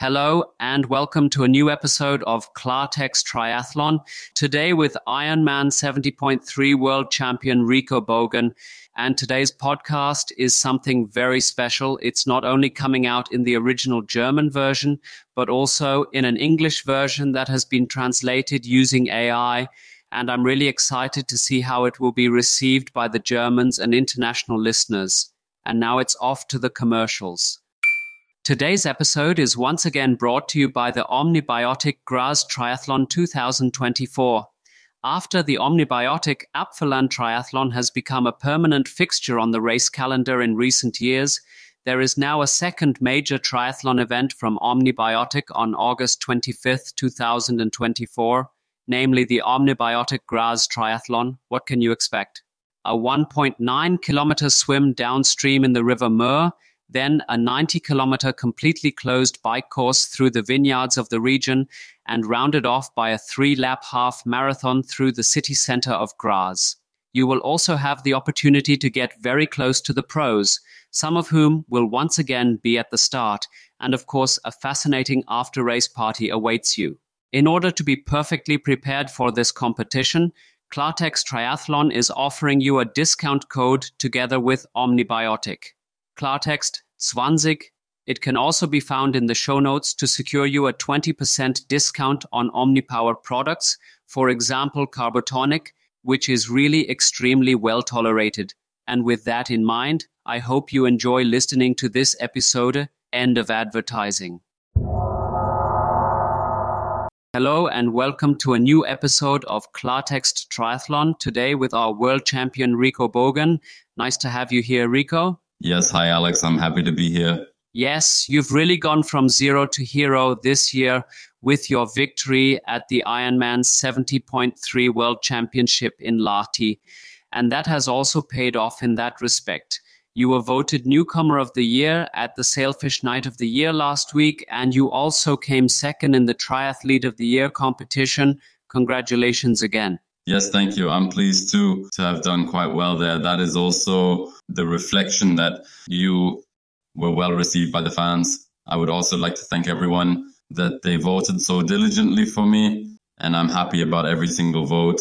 Hello and welcome to a new episode of Klartext Triathlon. Today with Ironman 70.3 world champion Rico Bogen. And today's podcast is something very special. It's not only coming out in the original German version, but also in an English version that has been translated using AI. And I'm really excited to see how it will be received by the Germans and international listeners. And now it's off to the commercials. Today's episode is once again brought to you by the Omnibiotic Graz Triathlon 2024. After the Omnibiotic Apfelland Triathlon has become a permanent fixture on the race calendar in recent years, there is now a second major triathlon event from Omnibiotic on August 25, 2024, namely the Omnibiotic Graz Triathlon. What can you expect? A 1.9 kilometer swim downstream in the River Mur then a 90 kilometer completely closed bike course through the vineyards of the region, and rounded off by a three lap half marathon through the city center of Graz. You will also have the opportunity to get very close to the pros, some of whom will once again be at the start, and of course, a fascinating after race party awaits you. In order to be perfectly prepared for this competition, Klartext Triathlon is offering you a discount code together with Omnibiotic. Klartext 20. It can also be found in the show notes to secure you a 20% discount on OmniPower products, for example, Carbotonic, which is really extremely well tolerated. And with that in mind, I hope you enjoy listening to this episode. End of advertising. Hello and welcome to a new episode of Klartext Triathlon. Today with our world champion Rico Bogen. Nice to have you here, Rico. Yes, hi Alex. I'm happy to be here. Yes, you've really gone from zero to hero this year with your victory at the Ironman 70.3 World Championship in Lahti. And that has also paid off in that respect. You were voted Newcomer of the Year at the Sailfish Night of the Year last week, and you also came second in the Triathlete of the Year competition. Congratulations again. Yes, thank you. I'm pleased too to have done quite well there. That is also the reflection that you were well received by the fans. I would also like to thank everyone that they voted so diligently for me, and I'm happy about every single vote.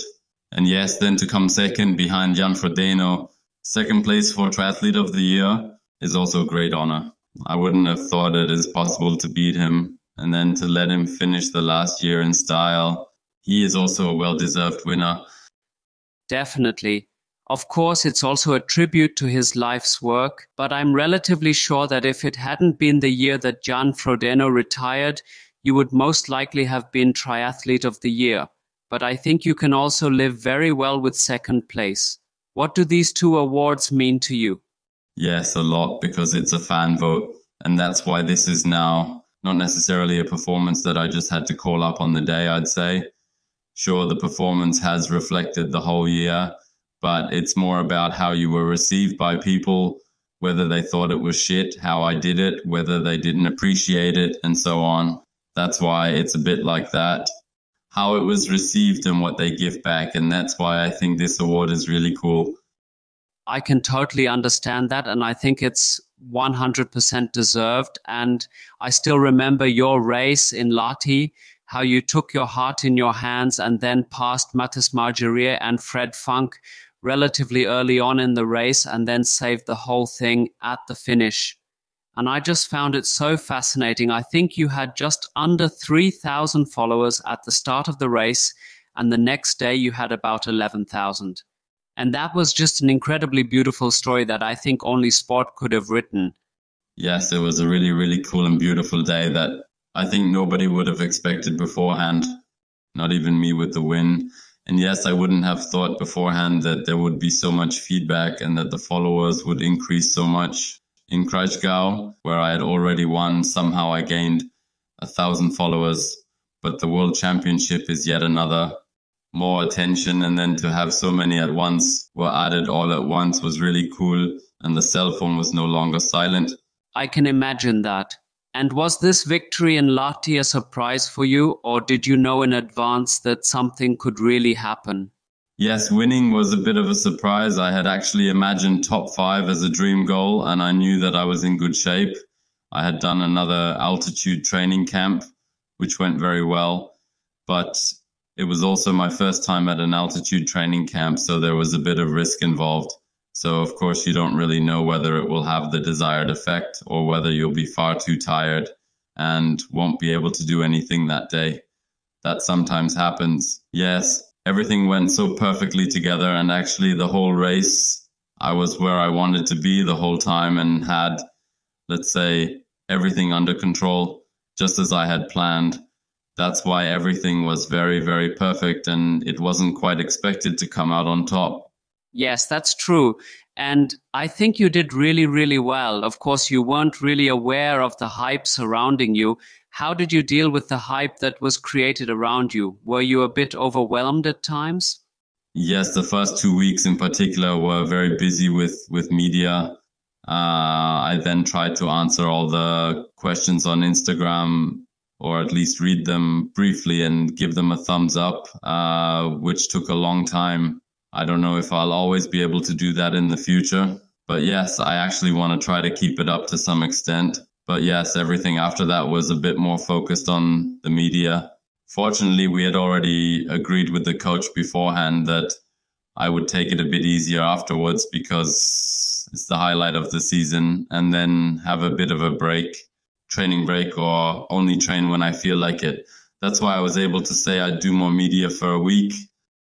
And yes, then to come second behind Jan Frodeno, second place for Triathlete of the Year, is also a great honor. I wouldn't have thought it is possible to beat him, and then to let him finish the last year in style he is also a well deserved winner. Definitely. Of course, it's also a tribute to his life's work, but I'm relatively sure that if it hadn't been the year that Jan Frodeno retired, you would most likely have been Triathlete of the Year. But I think you can also live very well with second place. What do these two awards mean to you? Yes, a lot because it's a fan vote. And that's why this is now not necessarily a performance that I just had to call up on the day, I'd say sure the performance has reflected the whole year, but it's more about how you were received by people, whether they thought it was shit, how I did it, whether they didn't appreciate it, and so on. That's why it's a bit like that. How it was received and what they give back. And that's why I think this award is really cool. I can totally understand that. And I think it's 100% deserved. And I still remember your race in Lahti how you took your heart in your hands and then passed Mathis Margirier and Fred Funk relatively early on in the race and then saved the whole thing at the finish. And I just found it so fascinating. I think you had just under 3,000 followers at the start of the race, and the next day you had about 11,000. And that was just an incredibly beautiful story that I think only sport could have written. Yes, it was a really, really cool and beautiful day that I think nobody would have expected beforehand, not even me with the win. And yes, I wouldn't have thought beforehand that there would be so much feedback and that the followers would increase so much. In Kraichgau, where I had already won, somehow I gained a thousand followers. But the World Championship is yet another more attention. And then to have so many at once were added all at once was really cool. And the cell phone was no longer silent. I can imagine that. And was this victory in Lahti a surprise for you, or did you know in advance that something could really happen? Yes, winning was a bit of a surprise. I had actually imagined top five as a dream goal, and I knew that I was in good shape. I had done another altitude training camp, which went very well. But it was also my first time at an altitude training camp, so there was a bit of risk involved. So, of course, you don't really know whether it will have the desired effect or whether you'll be far too tired and won't be able to do anything that day. That sometimes happens. Yes, everything went so perfectly together, and actually, the whole race, I was where I wanted to be the whole time and had, let's say, everything under control, just as I had planned that's why everything was very, very perfect and it wasn't quite expected to come out on top. Yes, that's true. And I think you did really, really well. Of course, you weren't really aware of the hype surrounding you. How did you deal with the hype that was created around you? Were you a bit overwhelmed at times? Yes, the first two weeks in particular were very busy with, with media. Uh, I then tried to answer all the questions on Instagram or at least read them briefly and give them a thumbs up, uh, which took a long time. I don't know if I'll always be able to do that in the future. But yes, I actually want to try to keep it up to some extent. But yes, everything after that was a bit more focused on the media. Fortunately, we had already agreed with the coach beforehand that I would take it a bit easier afterwards because it's the highlight of the season and then have a bit of a break training break or only train when I feel like it. That's why I was able to say I'd do more media for a week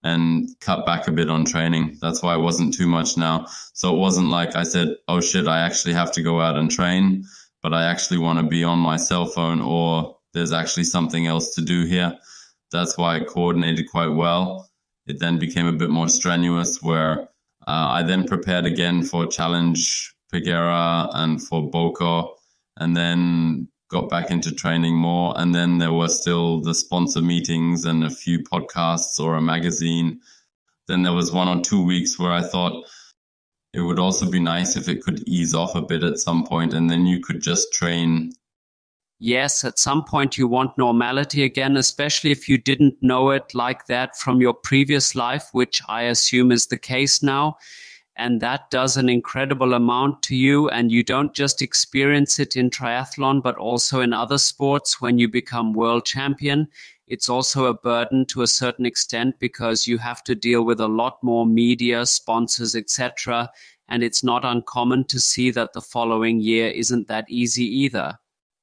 and cut back a bit on training. That's why it wasn't too much now. So it wasn't like I said, oh shit, I actually have to go out and train, but I actually want to be on my cell phone or there's actually something else to do here. That's why it coordinated quite well. It then became a bit more strenuous where uh, I then prepared again for Challenge Peguera and for Boucau and then got back into training more. And then there were still the sponsor meetings and a few podcasts or a magazine. Then there was one or two weeks where I thought it would also be nice if it could ease off a bit at some point and then you could just train. Yes, at some point you want normality again, especially if you didn't know it like that from your previous life, which I assume is the case now and that does an incredible amount to you. And you don't just experience it in triathlon but also in other sports when you become world champion. It's also a burden to a certain extent because you have to deal with a lot more media sponsors etc and it's not uncommon to see that the following year isn't that easy either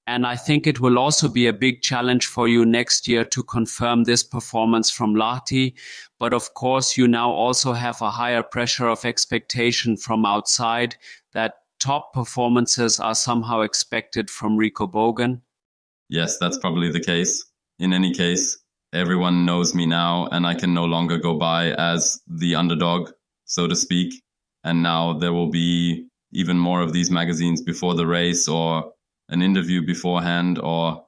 and I think it will also be a big challenge for you next year to confirm this performance from Lahti. But of course, you now also have a higher pressure of expectation from outside that top performances are somehow expected from Rico Bogen. Yes, that's probably the case. In any case, everyone knows me now, and I can no longer go by as the underdog, so to speak. And now there will be even more of these magazines before the race or an interview beforehand or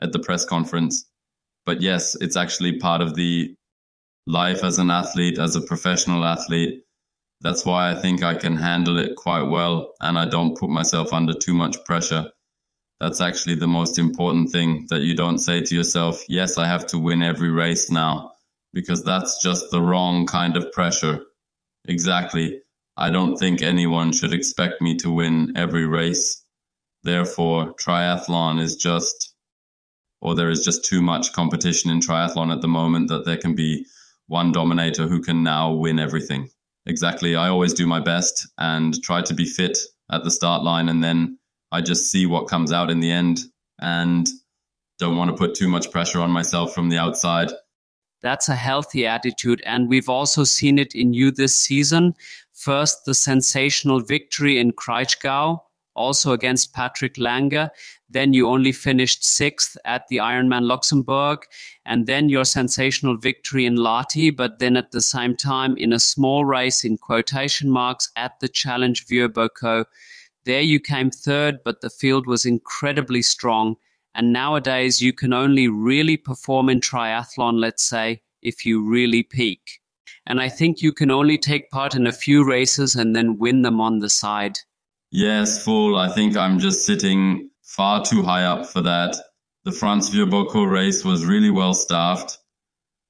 at the press conference. But yes, it's actually part of the life as an athlete, as a professional athlete. That's why I think I can handle it quite well and I don't put myself under too much pressure. That's actually the most important thing that you don't say to yourself, yes, I have to win every race now, because that's just the wrong kind of pressure. Exactly. I don't think anyone should expect me to win every race. Therefore, triathlon is just, or there is just too much competition in triathlon at the moment that there can be one dominator who can now win everything. Exactly. I always do my best and try to be fit at the start line, and then I just see what comes out in the end and don't want to put too much pressure on myself from the outside. That's a healthy attitude. And we've also seen it in you this season. First, the sensational victory in Kraichgau, also against Patrick Lange. Then you only finished sixth at the Ironman Luxembourg, and then your sensational victory in Lahti, but then at the same time in a small race in quotation marks at the Challenge Vieux There you came third, but the field was incredibly strong. And nowadays you can only really perform in triathlon, let's say, if you really peak. And I think you can only take part in a few races and then win them on the side. Yes, full. I think I'm just sitting far too high up for that. The France Boucau race was really well staffed.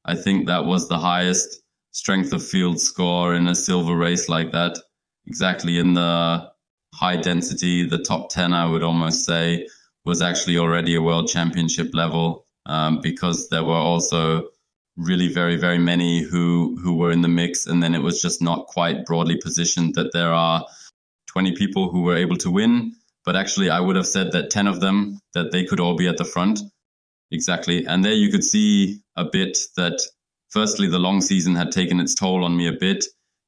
I think that was the highest strength of field score in a silver race like that. Exactly in the high density. The top 10, I would almost say, was actually already a world championship level um, because there were also really very, very many who, who were in the mix. And then it was just not quite broadly positioned that there are 20 people who were able to win. But actually, I would have said that 10 of them, that they could all be at the front. Exactly. And there you could see a bit that firstly, the long season had taken its toll on me a bit.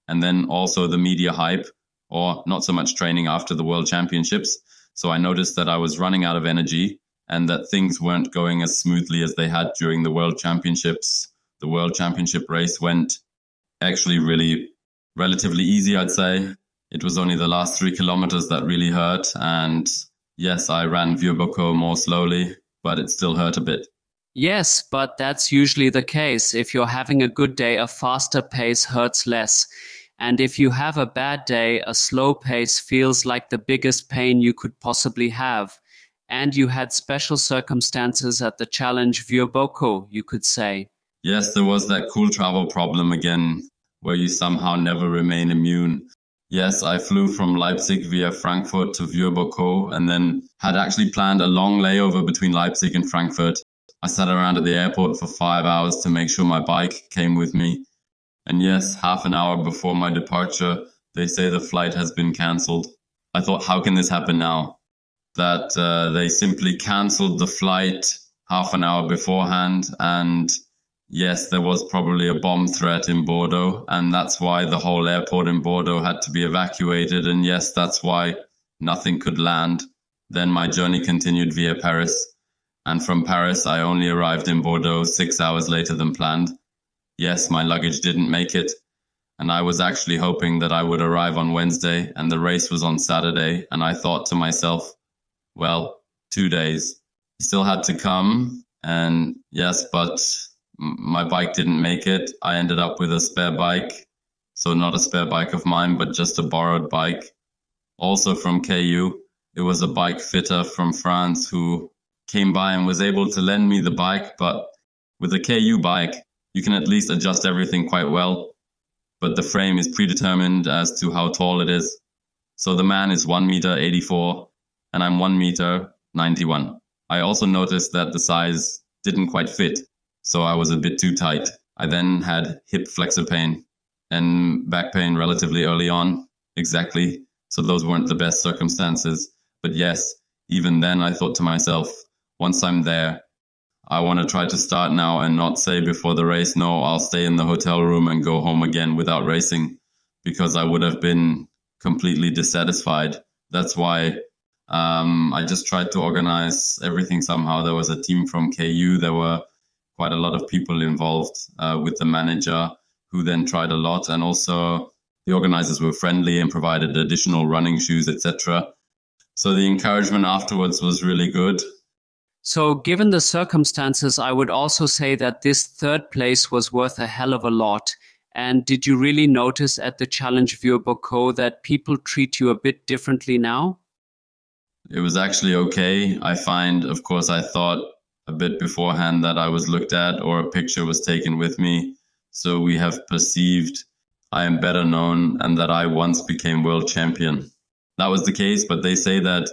And then also the media hype or not so much training after the world championships. So I noticed that I was running out of energy and that things weren't going as smoothly as they had during the world championships. The world championship race went actually really relatively easy, I'd say. It was only the last three kilometers that really hurt. And yes, I ran Vieux-Boucau more slowly, but it still hurt a bit. Yes, but that's usually the case. If you're having a good day, a faster pace hurts less. And if you have a bad day, a slow pace feels like the biggest pain you could possibly have. And you had special circumstances at the challenge Vieux-Boucau, you could say. Yes, there was that cool travel problem again, where you somehow never remain immune. Yes, I flew from Leipzig via Frankfurt to Vieux-Boucau and then had actually planned a long layover between Leipzig and Frankfurt. I sat around at the airport for five hours to make sure my bike came with me. And yes, half an hour before my departure, they say the flight has been cancelled. I thought, how can this happen now? That uh, they simply cancelled the flight half an hour beforehand and yes, there was probably a bomb threat in Bordeaux, and that's why the whole airport in Bordeaux had to be evacuated. And yes, that's why nothing could land. Then my journey continued via Paris. And from Paris, I only arrived in Bordeaux six hours later than planned. Yes, my luggage didn't make it. And I was actually hoping that I would arrive on Wednesday and the race was on Saturday. And I thought to myself, well, two days. Still had to come. And yes, but my bike didn't make it. I ended up with a spare bike. So not a spare bike of mine, but just a borrowed bike. Also from KU. It was a bike fitter from France who came by and was able to lend me the bike. But with a KU bike, you can at least adjust everything quite well. But the frame is predetermined as to how tall it is. So the man is 1 meter 84 and I'm 1 meter 91. I also noticed that the size didn't quite fit so I was a bit too tight. I then had hip flexor pain and back pain relatively early on. Exactly. So those weren't the best circumstances. But yes, even then I thought to myself, once I'm there, I want to try to start now and not say before the race, no, I'll stay in the hotel room and go home again without racing because I would have been completely dissatisfied. That's why um, I just tried to organize everything somehow. There was a team from KU. There were quite a lot of people involved uh, with the manager who then tried a lot. And also the organizers were friendly and provided additional running shoes etc so the encouragement afterwards was really good. So given the circumstances i would also say that this third place was worth a hell of a lot. And did you really notice at the challenge Vieux-Boucau that people treat you a bit differently now? It was actually okay. I find of course i thought a bit beforehand that I was looked at or a picture was taken with me. So we have perceived I am better known and that I once became world champion. That was the case, but they say that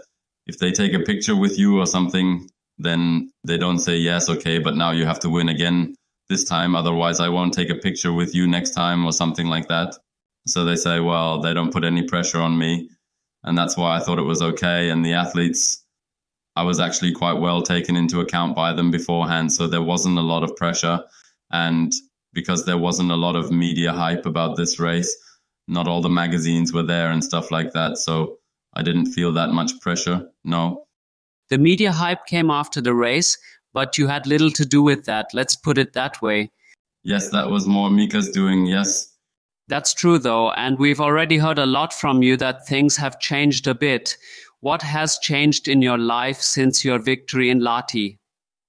if they take a picture with you or something, then they don't say, yes, okay, but now you have to win again this time. Otherwise, I won't take a picture with you next time or something like that. So they say, well, they don't put any pressure on me. And that's why I thought it was okay. And the athletes I was actually quite well taken into account by them beforehand. So there wasn't a lot of pressure. And because there wasn't a lot of media hype about this race, not all the magazines were there and stuff like that. So I didn't feel that much pressure. No. The media hype came after the race, but you had little to do with that. Let's put it that way. Yes, that was more Mika's doing. Yes. That's true, though. And we've already heard a lot from you that things have changed a bit. What has changed in your life since your victory in Lahti?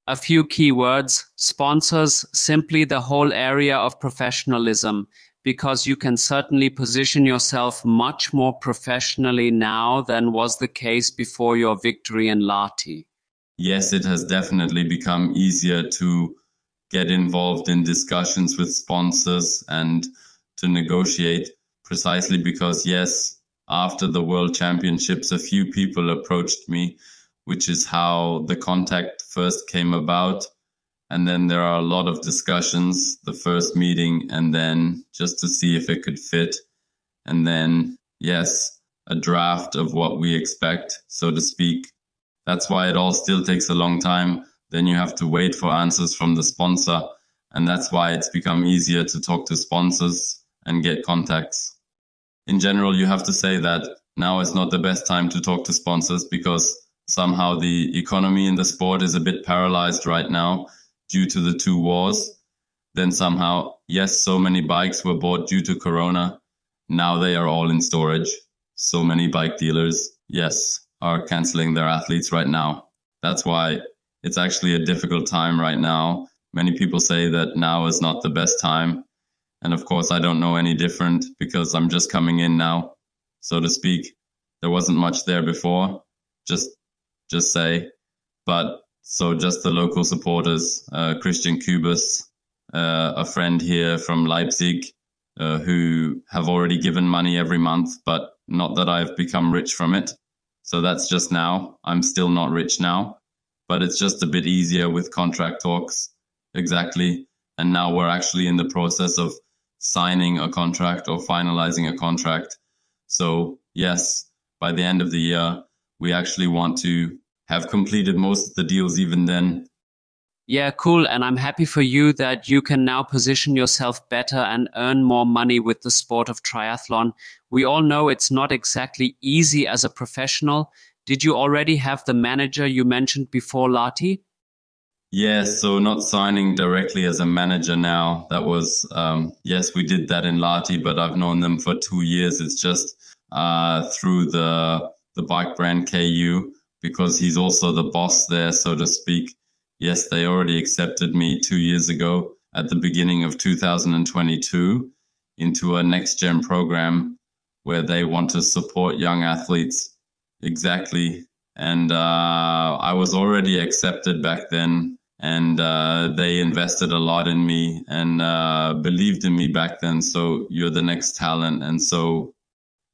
A few key words, sponsors, simply the whole area of professionalism, because you can certainly position yourself much more professionally now than was the case before your victory in Lahti. Yes, it has definitely become easier to get involved in discussions with sponsors and to negotiate precisely because, yes, after the World Championships, a few people approached me, which is how the contact first came about. And then there are a lot of discussions, the first meeting, and then just to see if it could fit. And then, yes, a draft of what we expect, so to speak. That's why it all still takes a long time. Then you have to wait for answers from the sponsor. And that's why it's become easier to talk to sponsors and get contacts. In general, you have to say that now is not the best time to talk to sponsors because somehow the economy in the sport is a bit paralyzed right now due to the two wars. Then somehow, yes, so many bikes were bought due to Corona. Now they are all in storage. So many bike dealers, yes, are canceling their athletes right now. That's why it's actually a difficult time right now. Many people say that now is not the best time. And of course, I don't know any different because I'm just coming in now, so to speak. There wasn't much there before, just, just say. But so just the local supporters, uh, Christian Kubus, uh, a friend here from Leipzig, uh, who have already given money every month, but not that I've become rich from it. So that's just now. I'm still not rich now, but it's just a bit easier with contract talks. Exactly. And now we're actually in the process of signing a contract or finalizing a contract. So, yes, by the end of the year, we actually want to have completed most of the deals even then. Yeah, cool. And I'm happy for you that you can now position yourself better and earn more money with the sport of triathlon. We all know it's not exactly easy as a professional. Did you already have the manager you mentioned before, Lahti? Yes, so not signing directly as a manager now. That was, um, yes, we did that in Lahti, but I've known them for two years. It's just uh, through the the bike brand KU because he's also the boss there, so to speak. Yes, they already accepted me two years ago at the beginning of 2022 into a next gen program where they want to support young athletes. Exactly. And uh, I was already accepted back then and uh, they invested a lot in me and uh, believed in me back then. So you're the next talent, and so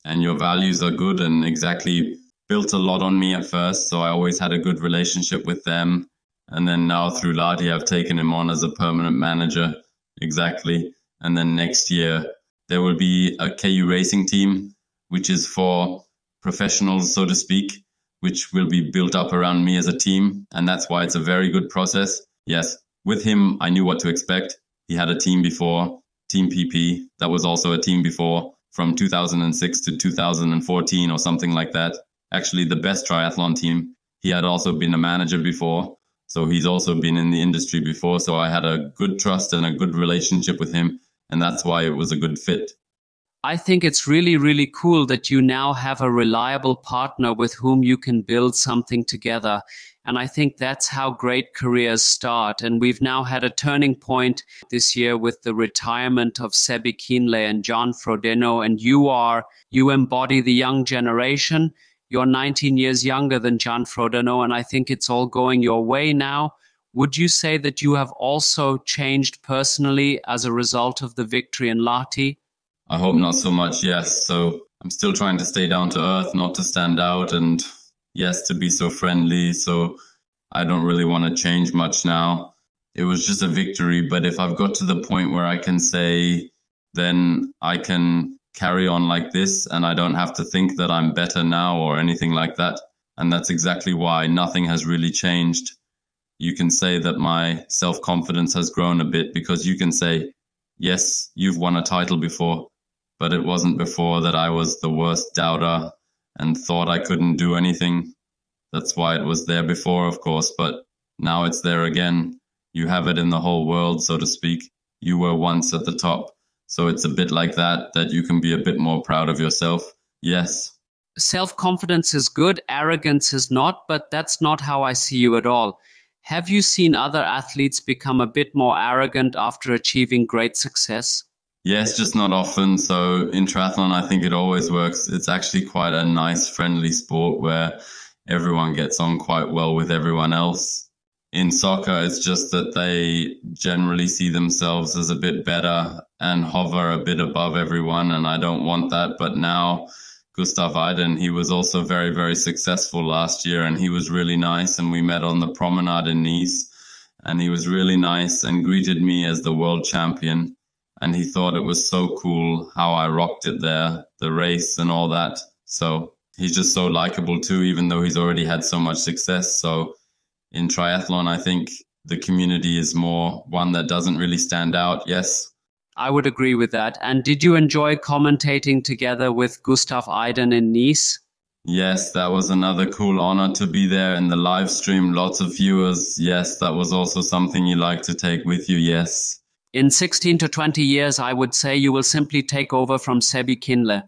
and your values are good and exactly built a lot on me at first. So I always had a good relationship with them, and then now through Lahti, I've taken him on as a permanent manager. Exactly, and then next year there will be a KU racing team, which is for professionals, so to speak which will be built up around me as a team. And that's why it's a very good process. Yes, with him, I knew what to expect. He had a team before, Team PP. That was also a team before from 2006 to 2014 or something like that. Actually, the best triathlon team. He had also been a manager before. So he's also been in the industry before. So I had a good trust and a good relationship with him. And that's why it was a good fit. I think it's really, really cool that you now have a reliable partner with whom you can build something together. And I think that's how great careers start. And we've now had a turning point this year with the retirement of Sebi Kienle and John Frodeno. And you are, you embody the young generation. You're 19 years younger than John Frodeno. And I think it's all going your way now. Would you say that you have also changed personally as a result of the victory in Lahti? I hope not so much, yes. So I'm still trying to stay down to earth, not to stand out, and yes, to be so friendly. So I don't really want to change much now. It was just a victory, but if I've got to the point where I can say, then I can carry on like this and I don't have to think that I'm better now or anything like that. And that's exactly why nothing has really changed. You can say that my self confidence has grown a bit because you can say, yes, you've won a title before but it wasn't before that I was the worst doubter and thought I couldn't do anything. That's why it was there before, of course, but now it's there again. You have it in the whole world, so to speak. You were once at the top. So it's a bit like that, that you can be a bit more proud of yourself. Yes. Self confidence is good, arrogance is not, but that's not how I see you at all. Have you seen other athletes become a bit more arrogant after achieving great success? Yes, just not often. So in triathlon, I think it always works. It's actually quite a nice, friendly sport where everyone gets on quite well with everyone else. In soccer, it's just that they generally see themselves as a bit better and hover a bit above everyone. And I don't want that. But now Gustav Iden. He was also very, very successful last year and he was really nice. And we met on the promenade in Nice and he was really nice and greeted me as the world champion. And he thought it was so cool how I rocked it there, the race and all that. So he's just so likable too, even though he's already had so much success. So in triathlon, I think the community is more one that doesn't really stand out. Yes, I would agree with that. And did you enjoy commentating together with Gustav Iden in Nice? Yes, that was another cool honor to be there in the live stream. Lots of viewers. Yes, that was also something you like to take with you. Yes. In 16 to 20 years, I would say you will simply take over from Sebi Kienle.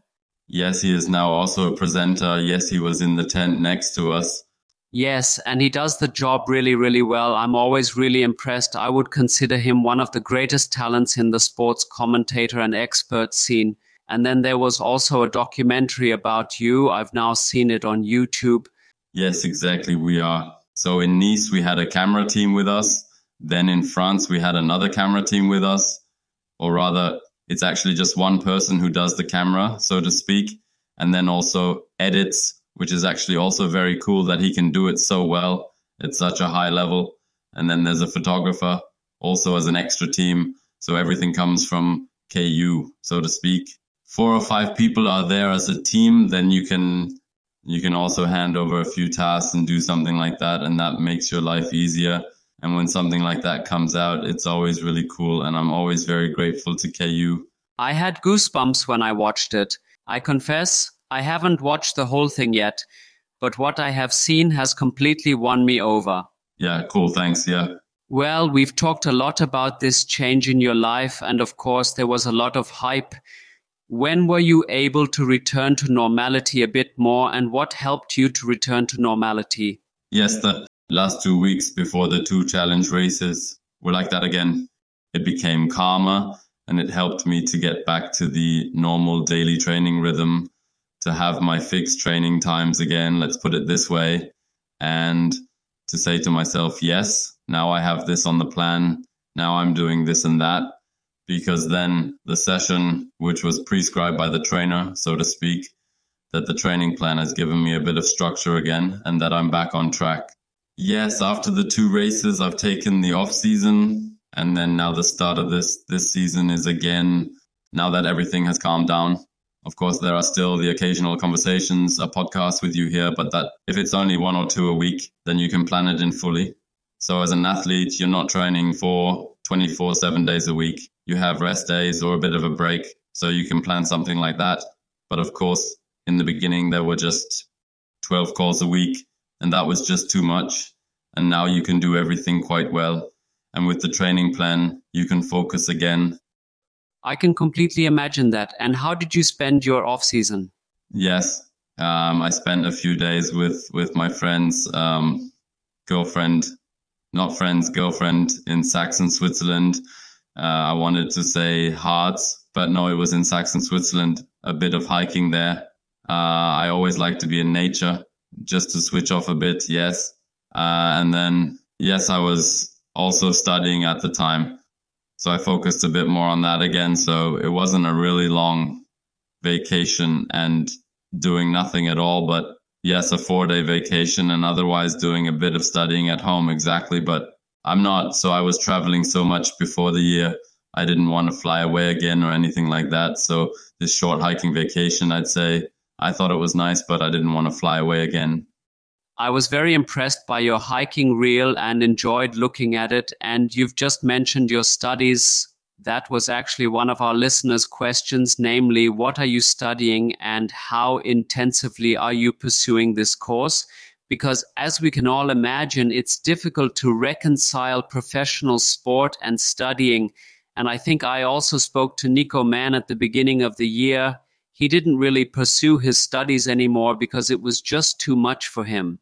Yes, he is now also a presenter. Yes, he was in the tent next to us. Yes, and he does the job really, really well. I'm always really impressed. I would consider him one of the greatest talents in the sports commentator and expert scene. And then there was also a documentary about you. I've now seen it on YouTube. Yes, exactly. We are. So in Nice, we had a camera team with us. Then in France, we had another camera team with us. Or rather, it's actually just one person who does the camera, so to speak, and then also edits which is actually also very cool that he can do it so well at such a high level. And then there's a photographer also as an extra team. So everything comes from KU, so to speak. Four or five people are there as a team, then you can you can also hand over a few tasks and do something like that and that makes your life easier. And when something like that comes out, it's always really cool and I'm always very grateful to KU. I had goosebumps when I watched it. I confess, I haven't watched the whole thing yet, but what I have seen has completely won me over. Yeah, cool. Thanks. Yeah. Well, we've talked a lot about this change in your life, and of course, there was a lot of hype. When were you able to return to normality a bit more, and what helped you to return to normality? Yes, the last two weeks before the two challenge races were like that again. It became calmer, and it helped me to get back to the normal daily training rhythm to have my fixed training times again, let's put it this way, and to say to myself, yes, now I have this on the plan. Now I'm doing this and that. Because then the session, which was prescribed by the trainer, so to speak, that the training plan has given me a bit of structure again and that I'm back on track. Yes, after the two races, I've taken the off season and then now the start of this this season is again now that everything has calmed down of course, there are still the occasional conversations, a podcast with you here, but that if it's only one or two a week, then you can plan it in fully. So as an athlete, you're not training for 24 7 days a week. You have rest days or a bit of a break. So you can plan something like that. But of course, in the beginning, there were just 12 calls a week, and that was just too much. And now you can do everything quite well. And with the training plan, you can focus again I can completely imagine that. And how did you spend your off season? Yes, um, I spent a few days with with my friends, um, girlfriend, not friends, girlfriend in Saxon, Switzerland. Uh, I wanted to say Harz, but no, it was in Saxon, Switzerland. A bit of hiking there. Uh, I always like to be in nature, just to switch off a bit. Yes, uh, and then yes, I was also studying at the time. So I focused a bit more on that again. So it wasn't a really long vacation and doing nothing at all, but yes, a four day vacation and otherwise doing a bit of studying at home. Exactly. But I'm not. So I was traveling so much before the year. I didn't want to fly away again or anything like that. So this short hiking vacation, I'd say I thought it was nice, but I didn't want to fly away again. I was very impressed by your hiking reel and enjoyed looking at it. And you've just mentioned your studies. That was actually one of our listeners' questions, namely, what are you studying and how intensively are you pursuing this course? Because as we can all imagine, it's difficult to reconcile professional sport and studying. And I think I also spoke to Nico Mann at the beginning of the year he didn't really pursue his studies anymore because it was just too much for him.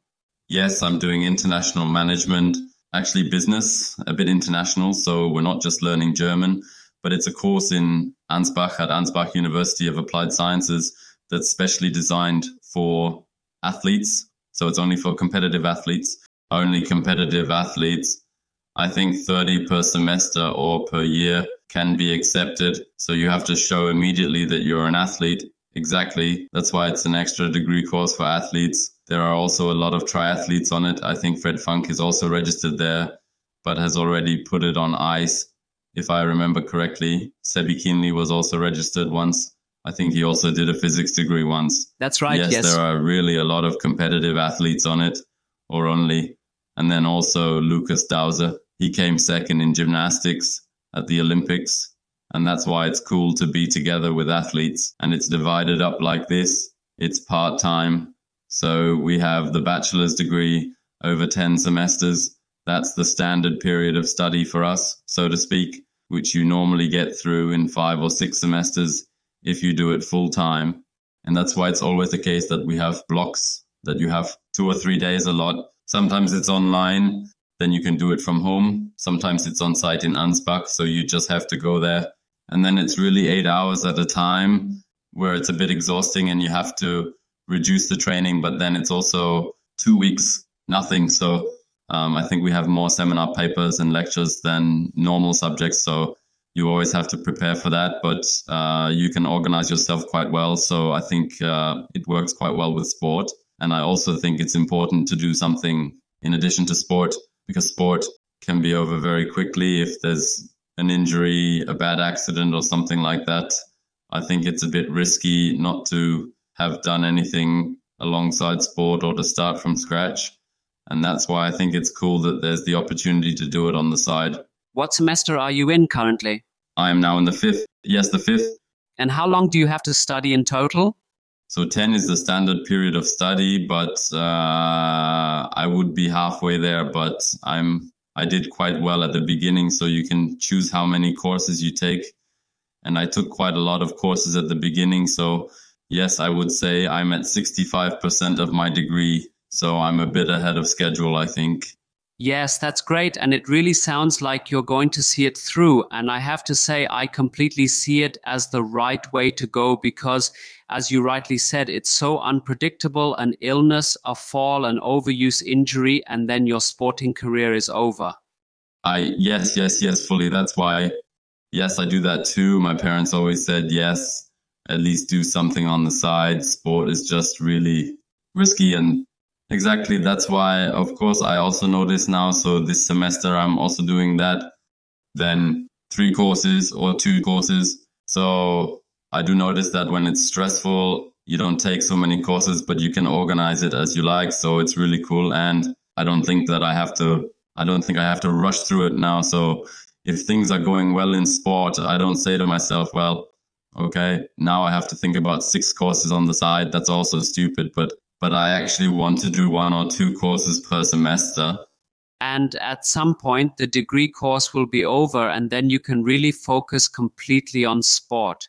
Yes, I'm doing international management, actually business, a bit international. So we're not just learning German, but it's a course in Ansbach at Ansbach University of Applied Sciences that's specially designed for athletes. So it's only for competitive athletes, only competitive athletes. I think 30 per semester or per year can be accepted. So you have to show immediately that you're an athlete Exactly. That's why it's an extra degree course for athletes. There are also a lot of triathletes on it. I think Fred Funk is also registered there, but has already put it on ice, if I remember correctly. Sebi Kienle was also registered once. I think he also did a physics degree once. That's right. Yes, yes. there are really a lot of competitive athletes on it, or only. And then also Lukas Dauser. He came second in gymnastics at the Olympics and that's why it's cool to be together with athletes. And it's divided up like this it's part time. So we have the bachelor's degree over 10 semesters. That's the standard period of study for us, so to speak, which you normally get through in five or six semesters if you do it full time. And that's why it's always the case that we have blocks that you have two or three days a lot. Sometimes it's online, then you can do it from home. Sometimes it's on site in Ansbach, so you just have to go there and then it's really eight hours at a time where it's a bit exhausting and you have to reduce the training, but then it's also two weeks, nothing. So um, I think we have more seminar papers and lectures than normal subjects. So you always have to prepare for that, but uh, you can organize yourself quite well. So I think uh, it works quite well with sport. And I also think it's important to do something in addition to sport because sport can be over very quickly if there's an injury, a bad accident, or something like that, I think it's a bit risky not to have done anything alongside sport or to start from scratch. And that's why I think it's cool that there's the opportunity to do it on the side. What semester are you in currently? I am now in the fifth. Yes, the fifth. And how long do you have to study in total? So 10 is the standard period of study, but uh, I would be halfway there, but I'm I did quite well at the beginning. So you can choose how many courses you take. And I took quite a lot of courses at the beginning. So, yes, I would say I'm at 65% of my degree. So I'm a bit ahead of schedule, I think. Yes, that's great. And it really sounds like you're going to see it through. And I have to say, I completely see it as the right way to go because, as you rightly said, it's so unpredictable an illness, a fall, an overuse injury, and then your sporting career is over. I, yes, yes, yes, fully. That's why, yes, I do that too. My parents always said, yes, at least do something on the side. Sport is just really risky and Exactly. That's why, of course, I also know this now. So this semester, I'm also doing that. Then three courses or two courses. So I do notice that when it's stressful, you don't take so many courses, but you can organize it as you like. So it's really cool. And I don't think that I have to, I don't think I have to rush through it now. So if things are going well in sport, I don't say to myself, well, okay, now I have to think about six courses on the side. That's also stupid. But but I actually want to do one or two courses per semester. And at some point, the degree course will be over, and then you can really focus completely on sport.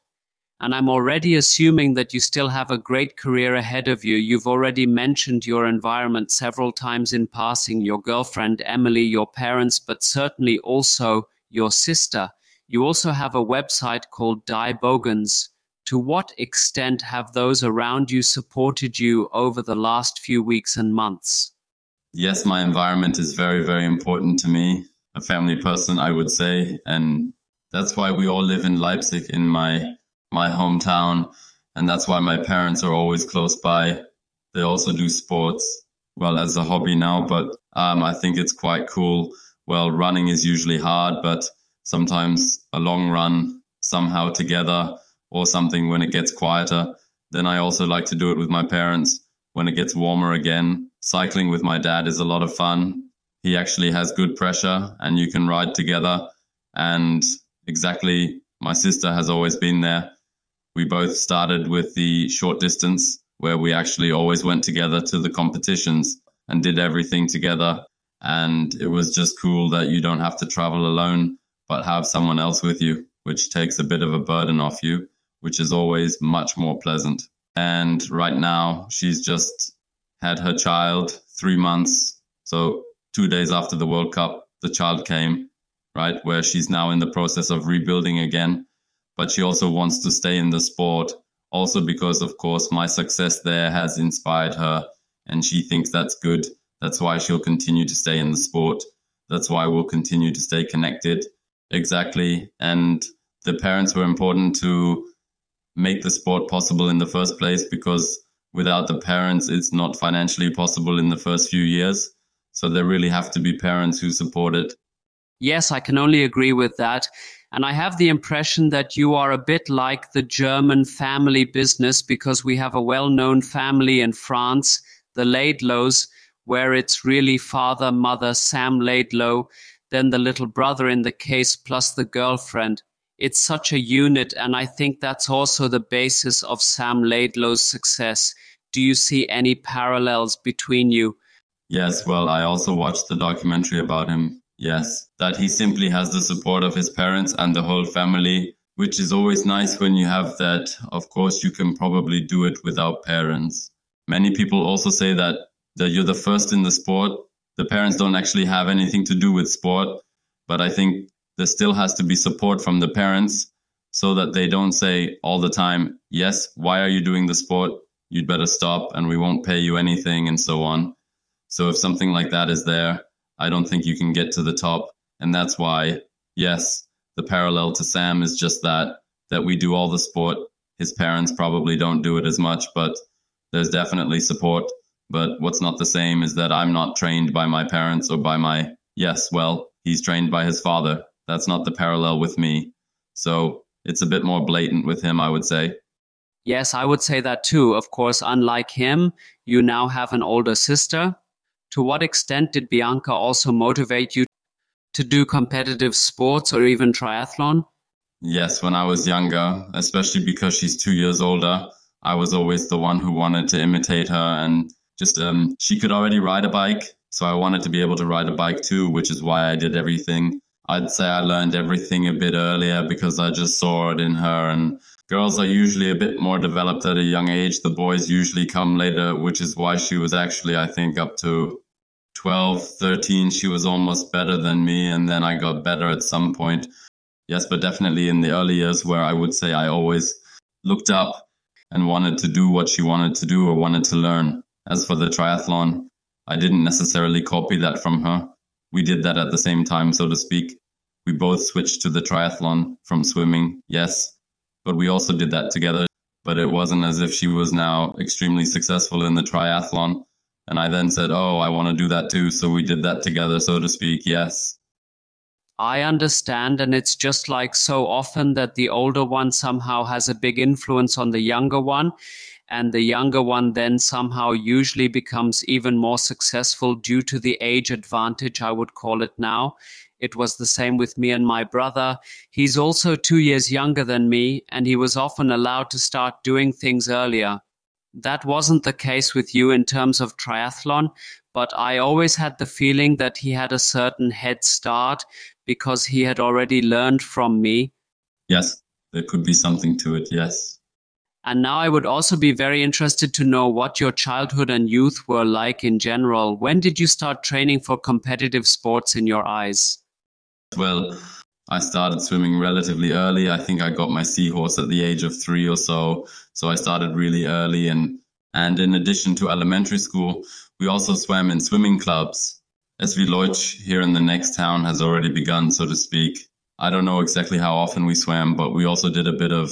And I'm already assuming that you still have a great career ahead of you. You've already mentioned your environment several times in passing your girlfriend, Emily, your parents, but certainly also your sister. You also have a website called Die Bogens, to what extent have those around you supported you over the last few weeks and months? Yes, my environment is very, very important to me. A family person, I would say. And that's why we all live in Leipzig, in my, my hometown. And that's why my parents are always close by. They also do sports, well, as a hobby now, but um, I think it's quite cool. Well, running is usually hard, but sometimes a long run somehow together or something when it gets quieter. Then I also like to do it with my parents when it gets warmer again. Cycling with my dad is a lot of fun. He actually has good pressure and you can ride together. And exactly, my sister has always been there. We both started with the short distance where we actually always went together to the competitions and did everything together. And it was just cool that you don't have to travel alone, but have someone else with you, which takes a bit of a burden off you which is always much more pleasant. And right now, she's just had her child three months. So, two days after the World Cup, the child came, right? Where she's now in the process of rebuilding again. But she also wants to stay in the sport, also because, of course, my success there has inspired her and she thinks that's good. That's why she'll continue to stay in the sport. That's why we'll continue to stay connected. Exactly. And the parents were important to make the sport possible in the first place because without the parents, it's not financially possible in the first few years. So there really have to be parents who support it. Yes, I can only agree with that. And I have the impression that you are a bit like the German family business because we have a well known family in France, the Laidlows, where it's really father, mother, Sam Laidlow, then the little brother in the case, plus the girlfriend. It's such a unit, and I think that's also the basis of Sam Laidlow's success. Do you see any parallels between you? Yes, well, I also watched the documentary about him. Yes, that he simply has the support of his parents and the whole family, which is always nice when you have that. Of course, you can probably do it without parents. Many people also say that that you're the first in the sport. The parents don't actually have anything to do with sport, but I think there still has to be support from the parents so that they don't say all the time, yes, why are you doing the sport? You'd better stop and we won't pay you anything and so on. So if something like that is there, I don't think you can get to the top. And that's why, yes, the parallel to Sam is just that, that we do all the sport. His parents probably don't do it as much, but there's definitely support but what's not the same is that I'm not trained by my parents or by my, yes, well, he's trained by his father. That's not the parallel with me. So it's a bit more blatant with him, I would say. Yes, I would say that too. Of course, unlike him, you now have an older sister. To what extent did Bianca also motivate you to do competitive sports or even triathlon? Yes, when I was younger, especially because she's two years older, I was always the one who wanted to imitate her and just um, she could already ride a bike. So I wanted to be able to ride a bike too, which is why I did everything. I'd say I learned everything a bit earlier because I just saw it in her. And girls are usually a bit more developed at a young age. The boys usually come later, which is why she was actually, I think, up to 12, 13. She was almost better than me. And then I got better at some point. Yes, but definitely in the early years where I would say I always looked up and wanted to do what she wanted to do or wanted to learn. As for the triathlon, I didn't necessarily copy that from her. We did that at the same time, so to speak. We both switched to the triathlon from swimming, yes, but we also did that together. But it wasn't as if she was now extremely successful in the triathlon. And I then said, Oh, I want to do that too. So we did that together, so to speak, yes. I understand, and it's just like so often that the older one somehow has a big influence on the younger one and the younger one then somehow usually becomes even more successful due to the age advantage, I would call it now. It was the same with me and my brother. He's also two years younger than me, and he was often allowed to start doing things earlier. That wasn't the case with you in terms of triathlon, but I always had the feeling that he had a certain head start because he had already learned from me. Yes, there could be something to it, yes. And now I would also be very interested to know what your childhood and youth were like in general. When did you start training for competitive sports in your eyes? Well, I started swimming relatively early. I think I got my seahorse at the age of three or so. So I started really early. And, and in addition to elementary school, we also swam in swimming clubs. SV Leutsch here in the next town has already begun, so to speak. I don't know exactly how often we swam, but we also did a bit of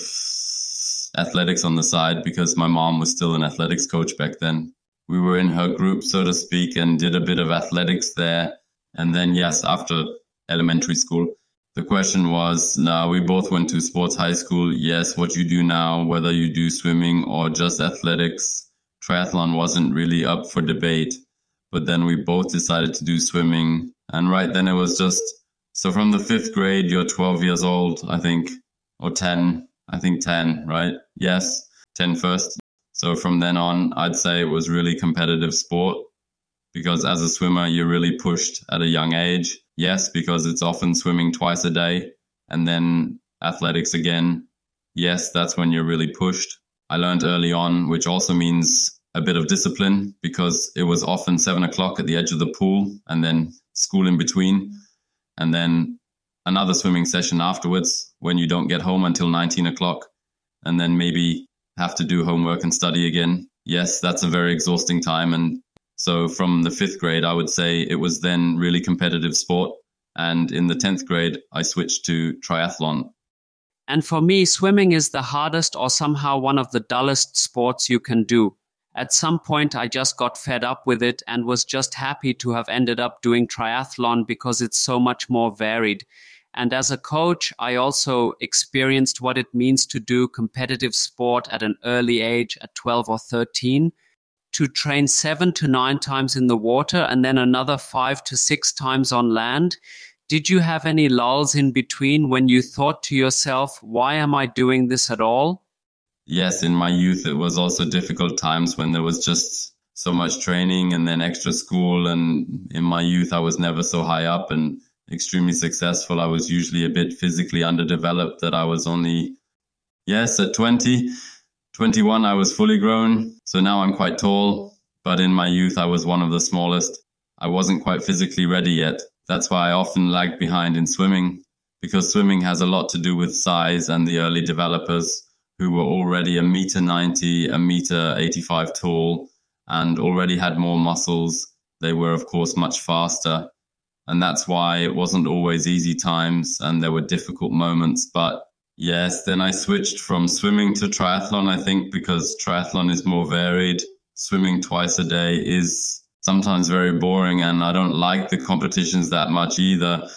athletics on the side because my mom was still an athletics coach back then. We were in her group, so to speak, and did a bit of athletics there. And then, yes, after elementary school, the question was now we both went to sports high school. Yes, what you do now, whether you do swimming or just athletics, triathlon wasn't really up for debate. But then we both decided to do swimming. And right then it was just so from the fifth grade, you're 12 years old, I think, or 10, I think 10, right? Yes, 10 first. So from then on, I'd say it was really competitive sport because as a swimmer, you're really pushed at a young age. Yes, because it's often swimming twice a day and then athletics again. Yes, that's when you're really pushed. I learned early on, which also means a bit of discipline because it was often seven o'clock at the edge of the pool and then school in between. And then another swimming session afterwards when you don't get home until 19 o'clock and then maybe have to do homework and study again. Yes, that's a very exhausting time. And so from the fifth grade, I would say it was then really competitive sport. And in the 10th grade, I switched to triathlon. And for me, swimming is the hardest or somehow one of the dullest sports you can do. At some point, I just got fed up with it and was just happy to have ended up doing triathlon because it's so much more varied. And as a coach, I also experienced what it means to do competitive sport at an early age, at 12 or 13, to train seven to nine times in the water and then another five to six times on land did you have any lulls in between when you thought to yourself, why am I doing this at all? Yes, in my youth, it was also difficult times when there was just so much training and then extra school. And in my youth, I was never so high up and extremely successful. I was usually a bit physically underdeveloped that I was only, yes, at 20, 21, I was fully grown. So now I'm quite tall. But in my youth, I was one of the smallest. I wasn't quite physically ready yet. That's why I often lagged behind in swimming because swimming has a lot to do with size and the early developers who were already a meter 90, a meter 85 tall and already had more muscles. They were, of course, much faster. And that's why it wasn't always easy times and there were difficult moments. But yes, then I switched from swimming to triathlon, I think, because triathlon is more varied. Swimming twice a day is sometimes very boring and I don't like the competitions that much either.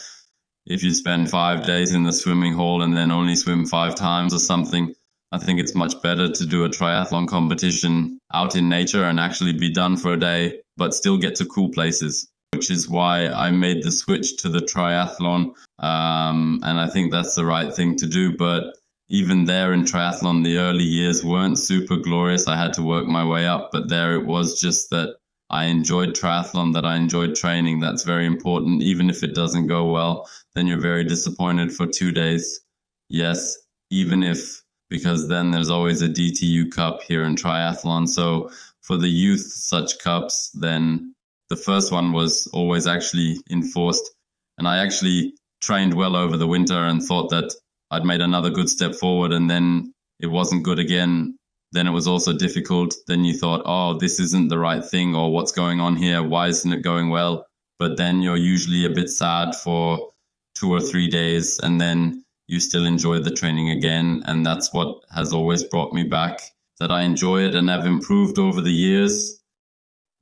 If you spend five days in the swimming hall and then only swim five times or something, I think it's much better to do a triathlon competition out in nature and actually be done for a day, but still get to cool places, which is why I made the switch to the triathlon. Um, and I think that's the right thing to do. But even there in triathlon, the early years weren't super glorious. I had to work my way up, but there it was just that I enjoyed triathlon, that I enjoyed training. That's very important. Even if it doesn't go well, then you're very disappointed for two days. Yes, even if, because then there's always a DTU Cup here in triathlon. So for the youth, such cups, then the first one was always actually enforced. And I actually trained well over the winter and thought that I'd made another good step forward. And then it wasn't good again then it was also difficult. Then you thought, oh, this isn't the right thing, or what's going on here? Why isn't it going well? But then you're usually a bit sad for two or three days, and then you still enjoy the training again. And that's what has always brought me back that I enjoy it and have improved over the years.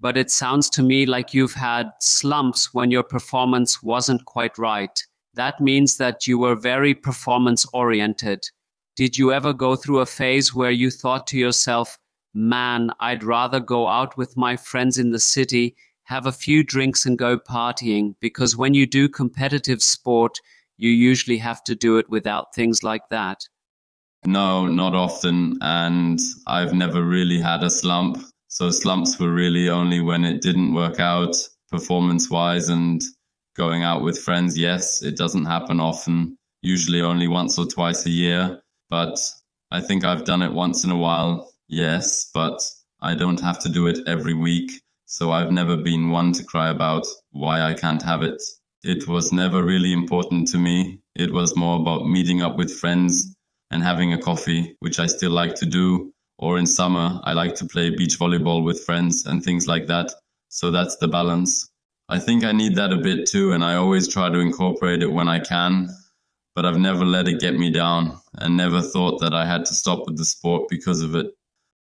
But it sounds to me like you've had slumps when your performance wasn't quite right. That means that you were very performance oriented did you ever go through a phase where you thought to yourself, man, I'd rather go out with my friends in the city, have a few drinks and go partying? Because when you do competitive sport, you usually have to do it without things like that. No, not often. And I've never really had a slump. So slumps were really only when it didn't work out performance wise and going out with friends. Yes, it doesn't happen often, usually only once or twice a year but I think I've done it once in a while, yes, but I don't have to do it every week. So I've never been one to cry about why I can't have it. It was never really important to me. It was more about meeting up with friends and having a coffee, which I still like to do. Or in summer, I like to play beach volleyball with friends and things like that. So that's the balance. I think I need that a bit too, and I always try to incorporate it when I can but I've never let it get me down and never thought that I had to stop with the sport because of it.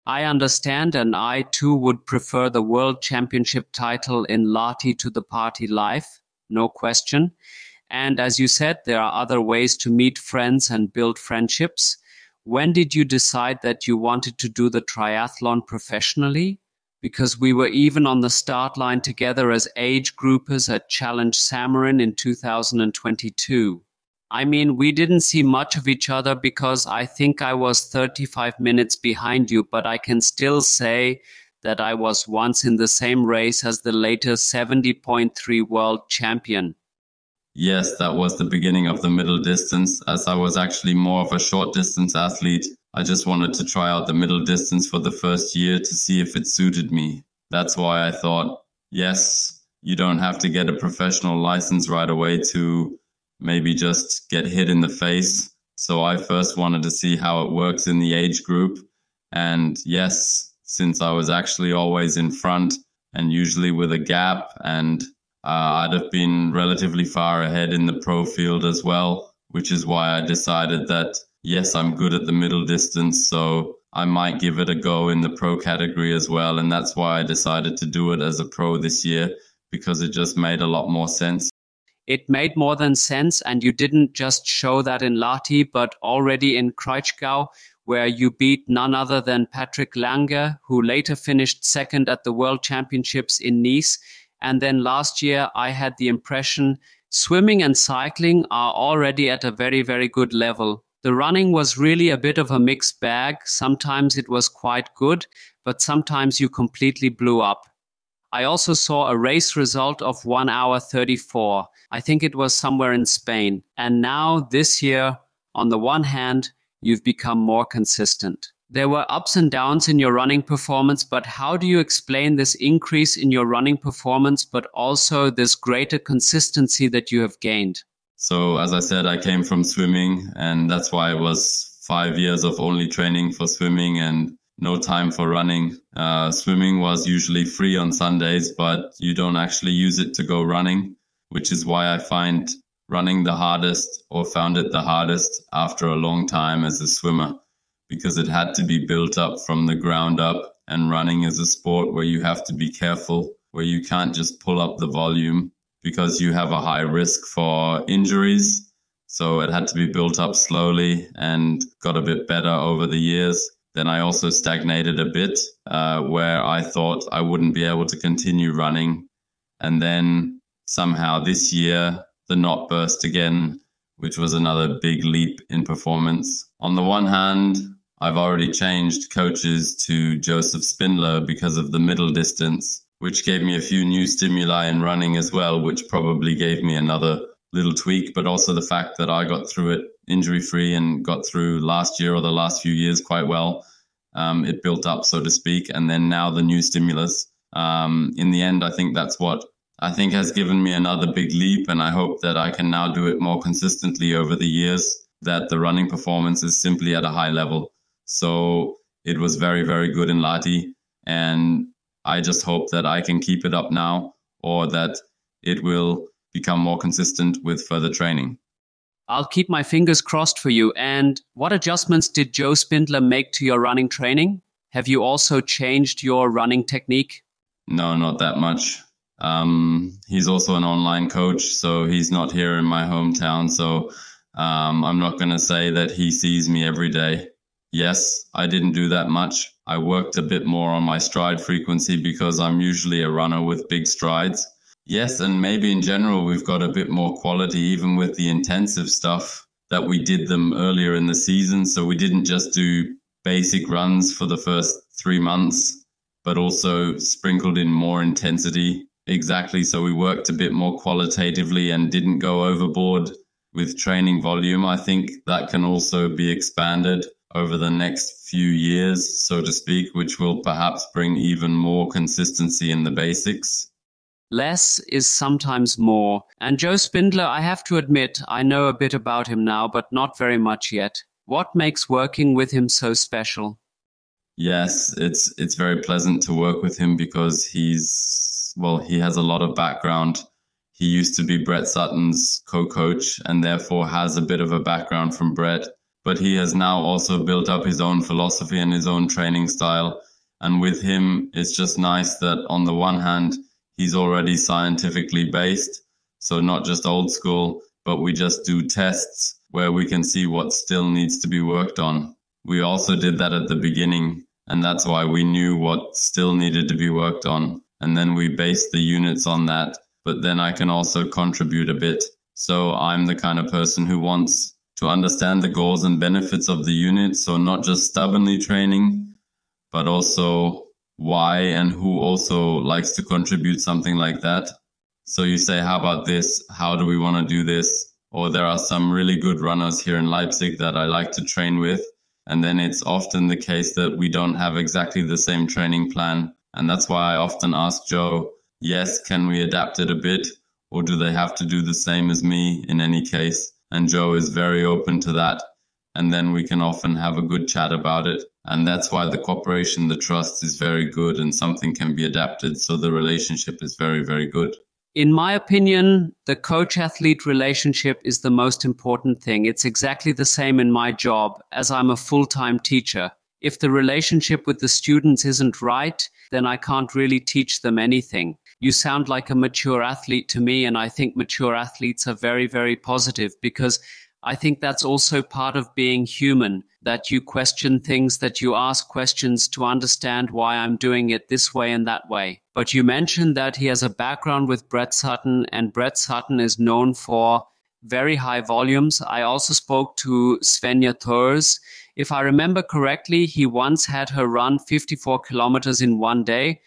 I understand, and I too would prefer the World Championship title in Lahti to the party life, no question. And as you said, there are other ways to meet friends and build friendships. When did you decide that you wanted to do the triathlon professionally? Because we were even on the start line together as age groupers at Challenge Samorin in 2022. I mean, we didn't see much of each other because I think I was 35 minutes behind you, but I can still say that I was once in the same race as the later 70.3 world champion. Yes, that was the beginning of the middle distance, as I was actually more of a short distance athlete. I just wanted to try out the middle distance for the first year to see if it suited me. That's why I thought, yes, you don't have to get a professional license right away to maybe just get hit in the face. So I first wanted to see how it works in the age group. And yes, since I was actually always in front and usually with a gap, and uh, I'd have been relatively far ahead in the pro field as well, which is why I decided that yes, I'm good at the middle distance. So I might give it a go in the pro category as well. And that's why I decided to do it as a pro this year because it just made a lot more sense. It made more than sense. And you didn't just show that in Lahti, but already in Kraichgau, where you beat none other than Patrick Lange, who later finished second at the World Championships in Nice. And then last year, I had the impression swimming and cycling are already at a very, very good level. The running was really a bit of a mixed bag. Sometimes it was quite good, but sometimes you completely blew up. I also saw a race result of 1 hour 34. I think it was somewhere in Spain. And now this year, on the one hand, you've become more consistent. There were ups and downs in your running performance, but how do you explain this increase in your running performance, but also this greater consistency that you have gained? So as I said, I came from swimming and that's why it was five years of only training for swimming and no time for running. Uh, swimming was usually free on Sundays, but you don't actually use it to go running, which is why I find running the hardest or found it the hardest after a long time as a swimmer because it had to be built up from the ground up and running is a sport where you have to be careful, where you can't just pull up the volume because you have a high risk for injuries. So it had to be built up slowly and got a bit better over the years. Then I also stagnated a bit uh, where I thought I wouldn't be able to continue running. And then somehow this year, the knot burst again, which was another big leap in performance. On the one hand, I've already changed coaches to Joseph Spindler because of the middle distance which gave me a few new stimuli in running as well, which probably gave me another little tweak, but also the fact that I got through it injury free and got through last year or the last few years quite well. Um, it built up, so to speak, and then now the new stimulus. Um, in the end, I think that's what I think has given me another big leap, and I hope that I can now do it more consistently over the years. That the running performance is simply at a high level. So it was very, very good in Lahti, and I just hope that I can keep it up now or that it will become more consistent with further training. I'll keep my fingers crossed for you. And what adjustments did Joe Spindler make to your running training? Have you also changed your running technique? No, not that much. Um, he's also an online coach, so he's not here in my hometown. So um, I'm not going to say that he sees me every day. Yes, I didn't do that much. I worked a bit more on my stride frequency because I'm usually a runner with big strides. Yes, and maybe in general, we've got a bit more quality, even with the intensive stuff that we did them earlier in the season. So we didn't just do basic runs for the first three months, but also sprinkled in more intensity. Exactly. So we worked a bit more qualitatively and didn't go overboard with training volume. I think that can also be expanded over the next few years, so to speak, which will perhaps bring even more consistency in the basics. Less is sometimes more. And Joe Spindler, I have to admit, I know a bit about him now, but not very much yet. What makes working with him so special? Yes, it's it's very pleasant to work with him because he's well, he has a lot of background. He used to be Brett Sutton's co-coach and therefore has a bit of a background from Brett but he has now also built up his own philosophy and his own training style. And with him, it's just nice that on the one hand, he's already scientifically based. So not just old school, but we just do tests where we can see what still needs to be worked on. We also did that at the beginning. And that's why we knew what still needed to be worked on. And then we based the units on that. But then I can also contribute a bit. So I'm the kind of person who wants to understand the goals and benefits of the unit. So not just stubbornly training, but also why and who also likes to contribute something like that. So you say, how about this? How do we want to do this? Or there are some really good runners here in Leipzig that I like to train with. And then it's often the case that we don't have exactly the same training plan. And that's why I often ask Joe, yes, can we adapt it a bit? Or do they have to do the same as me in any case? And Joe is very open to that. And then we can often have a good chat about it. And that's why the cooperation, the trust is very good and something can be adapted. So the relationship is very, very good. In my opinion, the coach athlete relationship is the most important thing. It's exactly the same in my job as I'm a full time teacher. If the relationship with the students isn't right, then I can't really teach them anything. You sound like a mature athlete to me, and I think mature athletes are very, very positive because I think that's also part of being human, that you question things, that you ask questions to understand why I'm doing it this way and that way. But you mentioned that he has a background with Brett Sutton, and Brett Sutton is known for very high volumes. I also spoke to Svenja Thoes. If I remember correctly, he once had her run 54 kilometers in one day.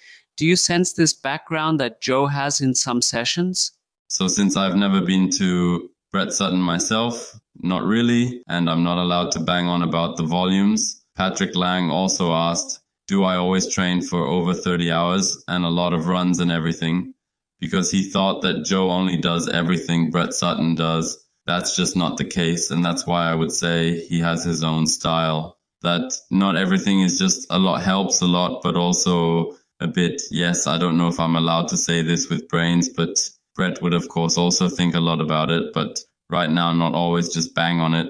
Do you sense this background that Joe has in some sessions? So, since I've never been to Brett Sutton myself, not really, and I'm not allowed to bang on about the volumes. Patrick Lange also asked, Do I always train for over 30 hours and a lot of runs and everything? Because he thought that Joe only does everything Brett Sutton does. That's just not the case, and that's why I would say he has his own style. That not everything is just a lot helps a lot, but also a bit, yes, I don't know if I'm allowed to say this with brains, but Brett would, of course, also think a lot about it, but right now, not always just bang on it.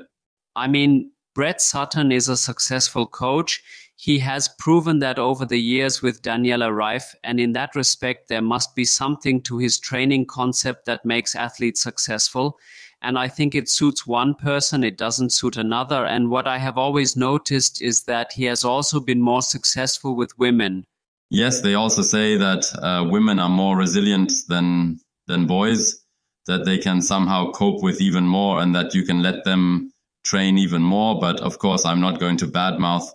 I mean, Brett Sutton is a successful coach. He has proven that over the years with Daniela Ryf. And in that respect, there must be something to his training concept that makes athletes successful. And I think it suits one person, it doesn't suit another. And what I have always noticed is that he has also been more successful with women. Yes, they also say that uh, women are more resilient than than boys, that they can somehow cope with even more and that you can let them train even more. But of course, I'm not going to badmouth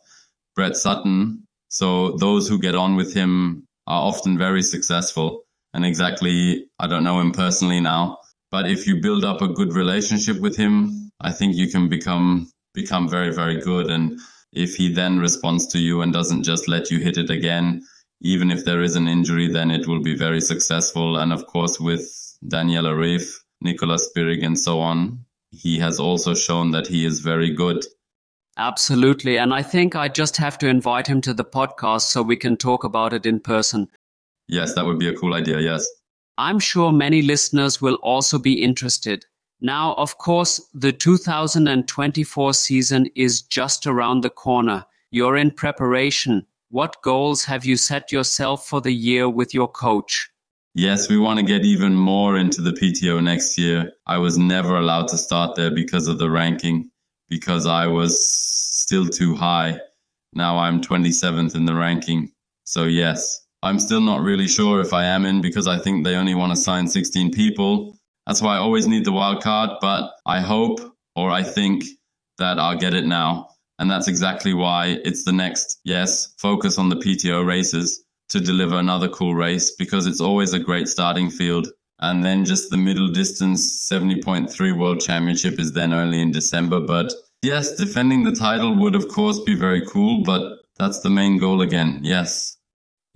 Brett Sutton. So those who get on with him are often very successful. And exactly, I don't know him personally now, but if you build up a good relationship with him, I think you can become become very very good. And if he then responds to you and doesn't just let you hit it again, even if there is an injury, then it will be very successful. And of course, with Daniela Ryf, Nicolas Spirig, and so on, he has also shown that he is very good. Absolutely. And I think I just have to invite him to the podcast so we can talk about it in person. Yes, that would be a cool idea. Yes. I'm sure many listeners will also be interested. Now, of course, the 2024 season is just around the corner. You're in preparation. What goals have you set yourself for the year with your coach? Yes, we want to get even more into the PTO next year. I was never allowed to start there because of the ranking, because I was still too high. Now I'm 27th in the ranking. So, yes, I'm still not really sure if I am in because I think they only want to sign 16 people. That's why I always need the wild card, but I hope or I think that I'll get it now. And that's exactly why it's the next, yes, focus on the PTO races to deliver another cool race because it's always a great starting field. And then just the middle distance 70.3 World Championship is then only in December. But yes, defending the title would, of course, be very cool, but that's the main goal again. Yes.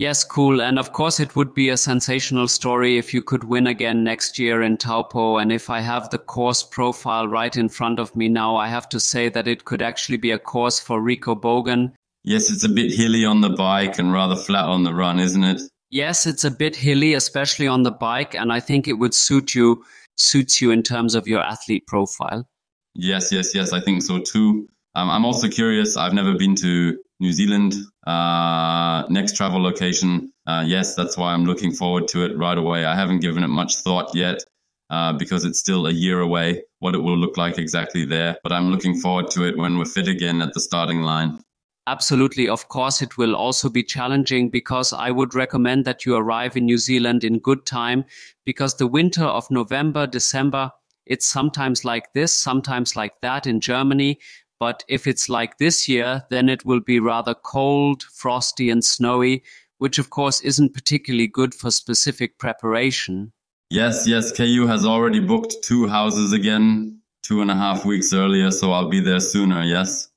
Yes, cool. And of course, it would be a sensational story if you could win again next year in Taupo. And if I have the course profile right in front of me now, I have to say that it could actually be a course for Rico Bogen. Yes, it's a bit hilly on the bike and rather flat on the run, isn't it? Yes, it's a bit hilly, especially on the bike. And I think it would suit you, suits you in terms of your athlete profile. Yes, yes, yes. I think so too. Um, I'm also curious. I've never been to New Zealand. Uh, next travel location. Uh, yes, that's why I'm looking forward to it right away. I haven't given it much thought yet uh, because it's still a year away what it will look like exactly there. But I'm looking forward to it when we're fit again at the starting line. Absolutely. Of course, it will also be challenging because I would recommend that you arrive in New Zealand in good time because the winter of November, December, it's sometimes like this, sometimes like that in Germany. But if it's like this year, then it will be rather cold, frosty, and snowy, which of course isn't particularly good for specific preparation. Yes, yes. KÚ has already booked two houses again two and a half weeks earlier, so I'll be there sooner. Yes.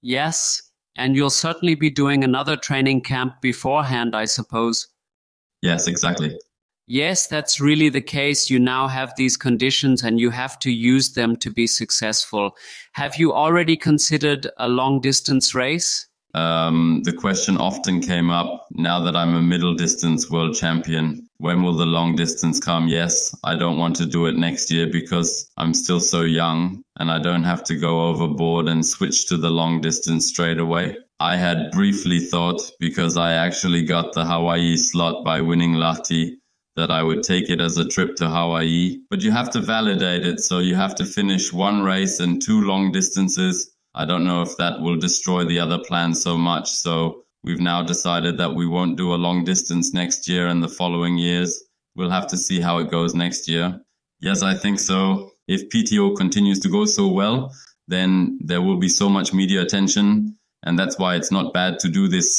Yes. And you'll certainly be doing another training camp beforehand, I suppose. Yes, exactly. Yes, that's really the case. You now have these conditions and you have to use them to be successful. Have you already considered a long distance race? um, the question often came up now that I'm a middle distance world champion. When will the long distance come? Yes, I don't want to do it next year because I'm still so young and I don't have to go overboard and switch to the long distance straight away. I had briefly thought because I actually got the Hawaii slot by winning Lahti that I would take it as a trip to Hawaii, but you have to validate it. So you have to finish one race and two long distances. I don't know if that will destroy the other plan so much. So we've now decided that we won't do a long distance next year and the following years. We'll have to see how it goes next year. Yes, I think so. If PTO continues to go so well, then there will be so much media attention. And that's why it's not bad to do this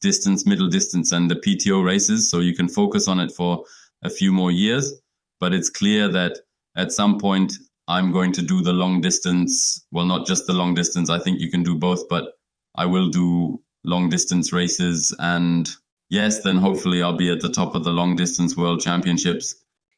distance, middle distance, and the PTO races. So you can focus on it for a few more years. But it's clear that at some point, I'm going to do the long distance. Well, not just the long distance. I think you can do both, but I will do long distance races. And yes, then hopefully I'll be at the top of the long distance world championships.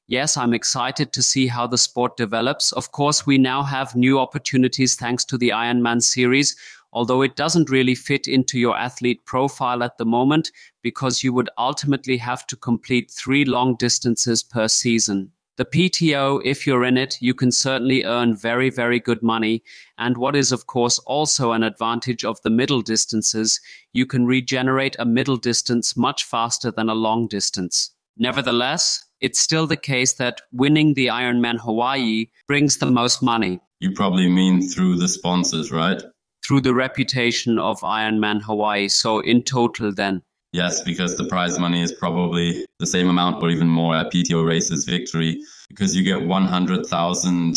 Yes, I'm excited to see how the sport develops. Of course, we now have new opportunities thanks to the Ironman series although it doesn't really fit into your athlete profile at the moment because you would ultimately have to complete three long distances per season. The PTO, if you're in it, you can certainly earn very, very good money. And what is, of course, also an advantage of the middle distances, you can regenerate a middle distance much faster than a long distance. Nevertheless, it's still the case that winning the Ironman Hawaii brings the most money. You probably mean through the sponsors, right? Through the reputation of Ironman Hawaii. So in total, then. Yes, because the prize money is probably the same amount or even more at PTO races victory because you get 100,000.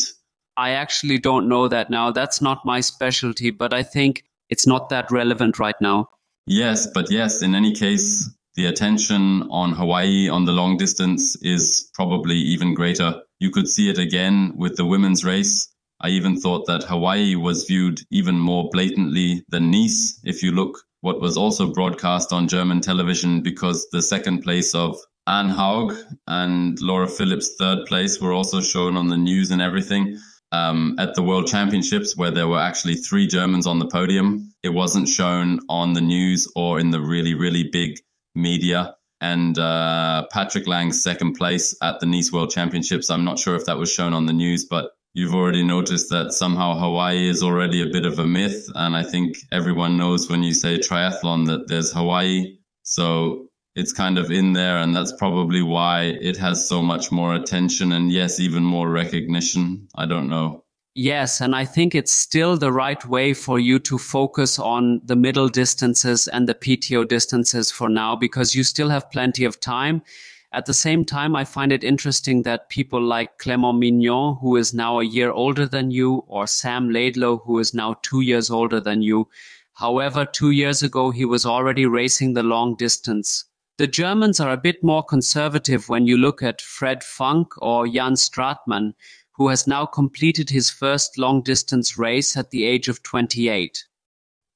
I actually don't know that now. That's not my specialty, but I think it's not that relevant right now. Yes, but yes, in any case, the attention on Hawaii on the long distance is probably even greater. You could see it again with the women's race I even thought that Hawaii was viewed even more blatantly than Nice. If you look what was also broadcast on German television, because the second place of Anne Haug and Laura Philipp's third place were also shown on the news and everything. Um, at the World Championships, where there were actually three Germans on the podium, it wasn't shown on the news or in the really, really big media. And uh, Patrick Lange's second place at the Nice World Championships, I'm not sure if that was shown on the news, but you've already noticed that somehow Hawaii is already a bit of a myth. And I think everyone knows when you say triathlon that there's Hawaii. So it's kind of in there. And that's probably why it has so much more attention and, yes, even more recognition. I don't know. Yes, and I think it's still the right way for you to focus on the middle distances and the PTO distances for now because you still have plenty of time at the same time, I find it interesting that people like Clement Mignon, who is now a year older than you, or Sam Laidlow, who is now two years older than you. However, two years ago, he was already racing the long distance. The Germans are a bit more conservative when you look at Fred Funk or Jan Stratmann, who has now completed his first long distance race at the age of 28.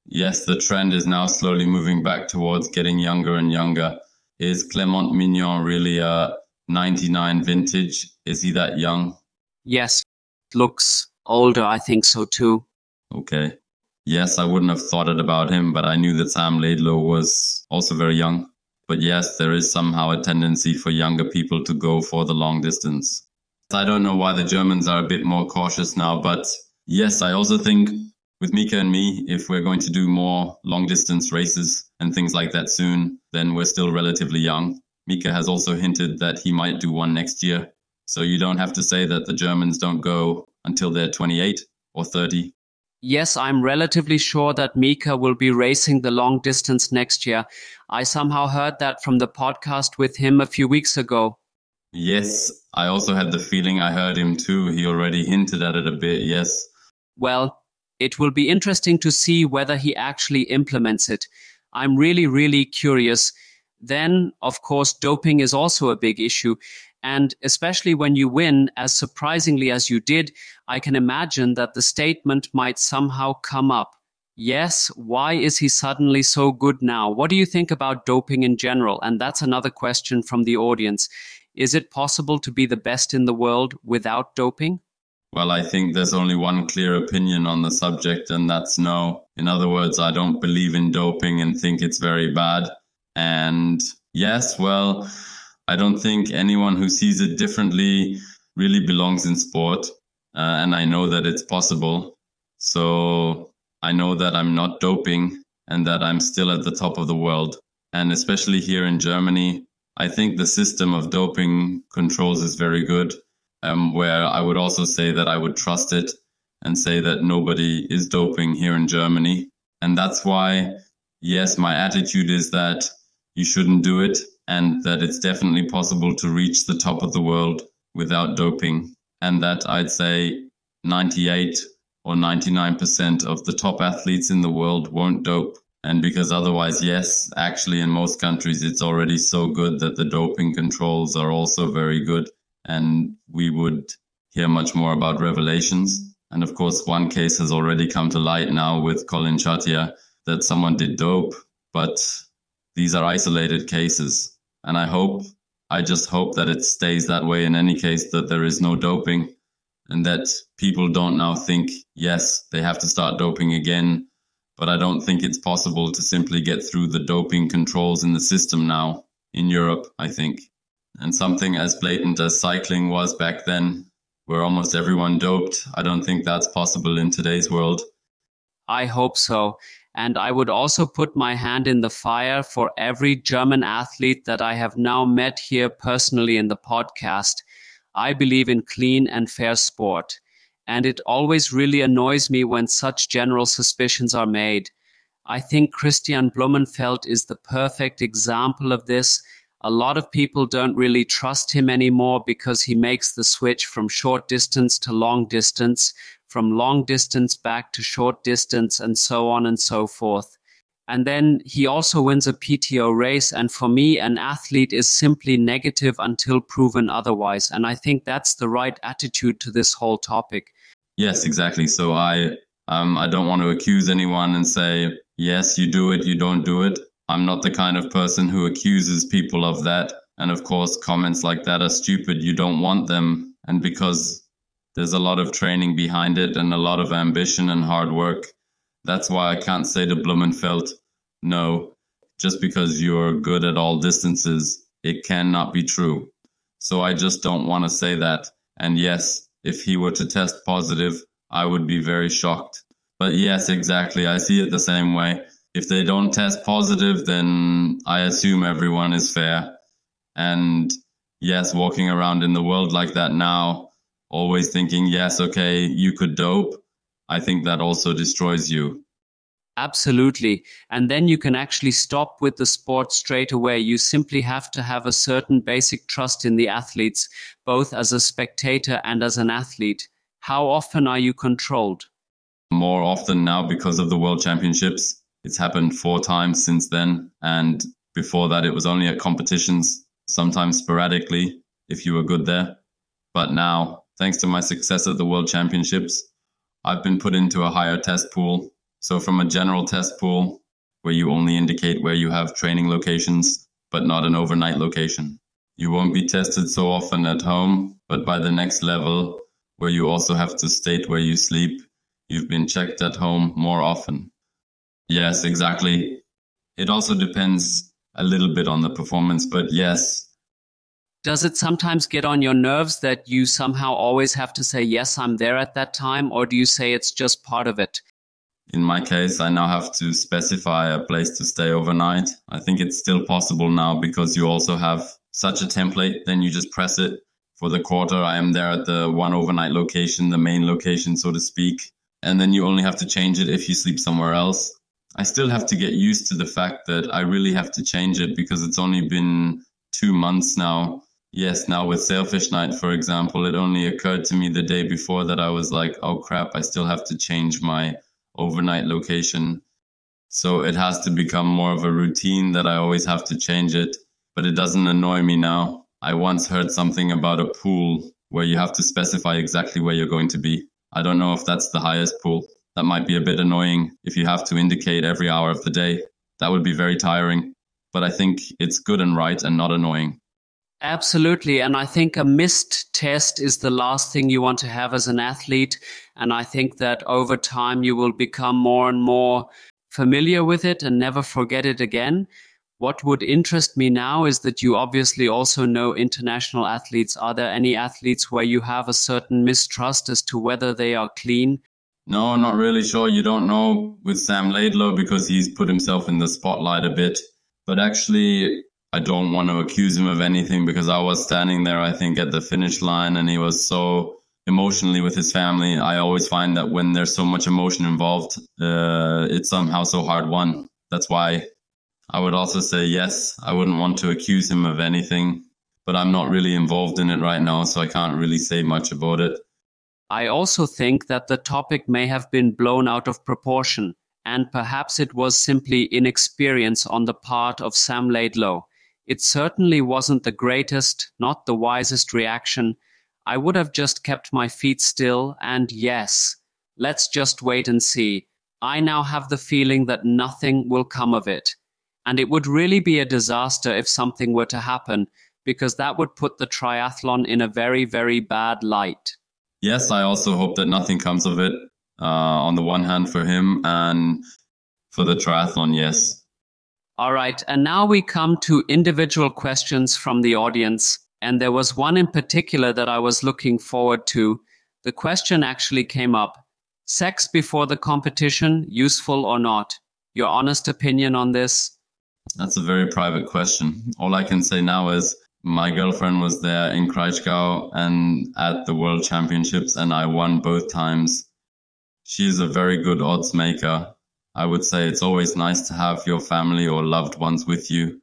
Yes, the trend is now slowly moving back towards getting younger and younger. Is Clement Mignon really a 99 vintage? Is he that young? Yes, looks older. I think so too. Okay. Yes, I wouldn't have thought it about him, but I knew that Sam Laidlow was also very young. But yes, there is somehow a tendency for younger people to go for the long distance. I don't know why the Germans are a bit more cautious now, but yes, I also think with Mika and me, if we're going to do more long distance races and things like that soon, then we're still relatively young. Mika has also hinted that he might do one next year. So you don't have to say that the Germans don't go until they're 28 or 30. Yes, I'm relatively sure that Mika will be racing the long distance next year. I somehow heard that from the podcast with him a few weeks ago. Yes, I also had the feeling I heard him too. He already hinted at it a bit, yes. Well, it will be interesting to see whether he actually implements it. I'm really, really curious. Then, of course, doping is also a big issue. And especially when you win, as surprisingly as you did, I can imagine that the statement might somehow come up. Yes, why is he suddenly so good now? What do you think about doping in general? And that's another question from the audience. Is it possible to be the best in the world without doping? Well, I think there's only one clear opinion on the subject, and that's no. In other words, I don't believe in doping and think it's very bad. And yes, well, I don't think anyone who sees it differently really belongs in sport. Uh, and I know that it's possible. So I know that I'm not doping and that I'm still at the top of the world. And especially here in Germany, I think the system of doping controls is very good. Um, where I would also say that I would trust it and say that nobody is doping here in Germany. And that's why, yes, my attitude is that you shouldn't do it and that it's definitely possible to reach the top of the world without doping. And that I'd say 98 or 99% of the top athletes in the world won't dope. And because otherwise, yes, actually, in most countries, it's already so good that the doping controls are also very good. And we would hear much more about revelations. And of course, one case has already come to light now with Collin Chartier that someone did dope, but these are isolated cases. And I hope, I just hope that it stays that way in any case, that there is no doping and that people don't now think, yes, they have to start doping again. But I don't think it's possible to simply get through the doping controls in the system now in Europe, I think. And something as blatant as cycling was back then, where almost everyone doped, I don't think that's possible in today's world. I hope so. And I would also put my hand in the fire for every German athlete that I have now met here personally in the podcast. I believe in clean and fair sport. And it always really annoys me when such general suspicions are made. I think Kristian Blummenfelt is the perfect example of this. A lot of people don't really trust him anymore because he makes the switch from short distance to long distance, from long distance back to short distance, and so on and so forth. And then he also wins a PTO race. And for me, an athlete is simply negative until proven otherwise. And I think that's the right attitude to this whole topic. Yes, exactly. So I, um, I don't want to accuse anyone and say, yes, you do it, you don't do it. I'm not the kind of person who accuses people of that. And of course, comments like that are stupid. You don't want them. And because there's a lot of training behind it and a lot of ambition and hard work, that's why I can't say to Blummenfelt, no, just because you're good at all distances, it cannot be true. So I just don't want to say that. And yes, if he were to test positive, I would be very shocked. But yes, exactly. I see it the same way. If they don't test positive, then I assume everyone is fair. And yes, walking around in the world like that now, always thinking, yes, okay, you could dope. I think that also destroys you. Absolutely. And then you can actually stop with the sport straight away. You simply have to have a certain basic trust in the athletes, both as a spectator and as an athlete. How often are you controlled? More often now because of the World Championships. It's happened four times since then. And before that, it was only at competitions, sometimes sporadically, if you were good there. But now, thanks to my success at the World Championships, I've been put into a higher test pool so from a general test pool where you only indicate where you have training locations, but not an overnight location. You won't be tested so often at home, but by the next level, where you also have to state where you sleep, you've been checked at home more often. Yes, exactly. It also depends a little bit on the performance, but yes. Does it sometimes get on your nerves that you somehow always have to say, yes, I'm there at that time? Or do you say it's just part of it? In my case, I now have to specify a place to stay overnight. I think it's still possible now because you also have such a template. Then you just press it for the quarter. I am there at the one overnight location, the main location, so to speak. And then you only have to change it if you sleep somewhere else. I still have to get used to the fact that I really have to change it because it's only been two months now. Yes, now with Sailfish Night, for example, it only occurred to me the day before that I was like, oh crap, I still have to change my overnight location. So it has to become more of a routine that I always have to change it, but it doesn't annoy me now. I once heard something about a pool where you have to specify exactly where you're going to be. I don't know if that's the highest pool. That might be a bit annoying if you have to indicate every hour of the day. That would be very tiring, but I think it's good and right and not annoying. Absolutely. And I think a missed test is the last thing you want to have as an athlete. And I think that over time you will become more and more familiar with it and never forget it again. What would interest me now is that you obviously also know international athletes. Are there any athletes where you have a certain mistrust as to whether they are clean? No, I'm not really sure. You don't know with Sam Laidlow because he's put himself in the spotlight a bit. But actually, I don't want to accuse him of anything because I was standing there, I think, at the finish line and he was so emotionally with his family. I always find that when there's so much emotion involved, uh, it's somehow so hard won. That's why I would also say yes. I wouldn't want to accuse him of anything, but I'm not really involved in it right now, so I can't really say much about it. I also think that the topic may have been blown out of proportion, and perhaps it was simply inexperience on the part of Sam Laidlow. It certainly wasn't the greatest, not the wisest reaction. I would have just kept my feet still, and yes, let's just wait and see. I now have the feeling that nothing will come of it. And it would really be a disaster if something were to happen, because that would put the triathlon in a very, very bad light. Yes, I also hope that nothing comes of it. Uh, on the one hand, for him, and for the triathlon, yes. All right. And now we come to individual questions from the audience. And there was one in particular that I was looking forward to. The question actually came up Sex before the competition, useful or not? Your honest opinion on this? That's a very private question. All I can say now is my girlfriend was there in Kraichgau and at the World Championships, and I won both times. She's a very good odds maker. I would say it's always nice to have your family or loved ones with you.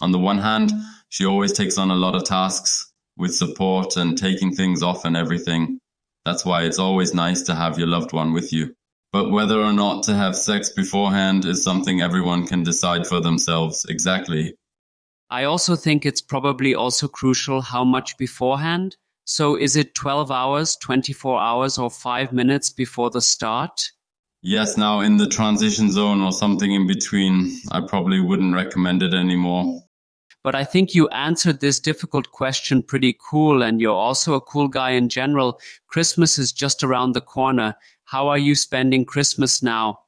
On the one hand, she always takes on a lot of tasks with support and taking things off and everything. That's why it's always nice to have your loved one with you. But whether or not to have sex beforehand is something everyone can decide for themselves exactly. I also think it's probably also crucial how much beforehand. So is it 12 hours, 24 hours, or five minutes before the start? Yes, now in the transition zone or something in between, I probably wouldn't recommend it anymore. But I think you answered this difficult question pretty cool, and you're also a cool guy in general. Christmas is just around the corner. How are you spending Christmas now?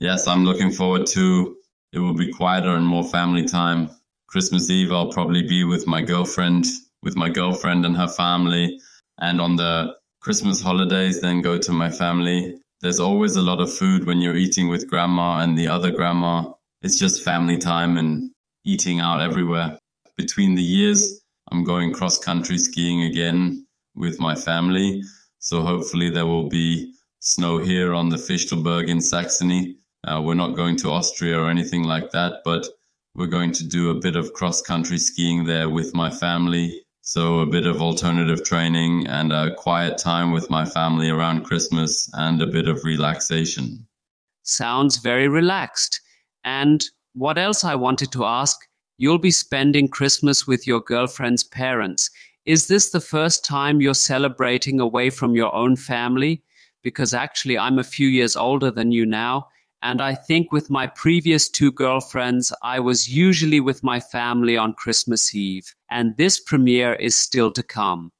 Yes, I'm looking forward to it will be quieter and more family time. Christmas Eve I'll probably be with my girlfriend, with my girlfriend and her family, and on the Christmas holidays then go to my family. There's always a lot of food when you're eating with grandma and the other grandma. It's just family time and eating out everywhere. Between the years, I'm going cross country skiing again with my family. So hopefully there will be snow here on the Fichtelberg in Saxony. Uh, we're not going to Austria or anything like that, but we're going to do a bit of cross country skiing there with my family. So a bit of alternative training and a quiet time with my family around Christmas and a bit of relaxation. Sounds very relaxed. And what else I wanted to ask? You'll be spending Christmas with your girlfriend's parents. Is this the first time you're celebrating away from your own family? because actually I'm a few years older than you now. And I think with my previous two girlfriends, I was usually with my family on Christmas Eve. And this premiere is still to come.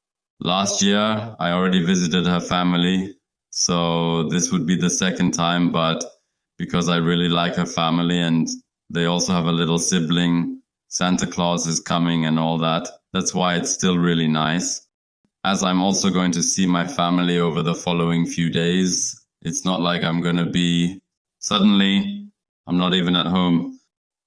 Last year, I already visited her family. So this would be the second time. But because I really like her family and they also have a little sibling, Santa Claus is coming and all that. That's why it's still really nice as I'm also going to see my family over the following few days, it's not like I'm going to be suddenly, I'm not even at home.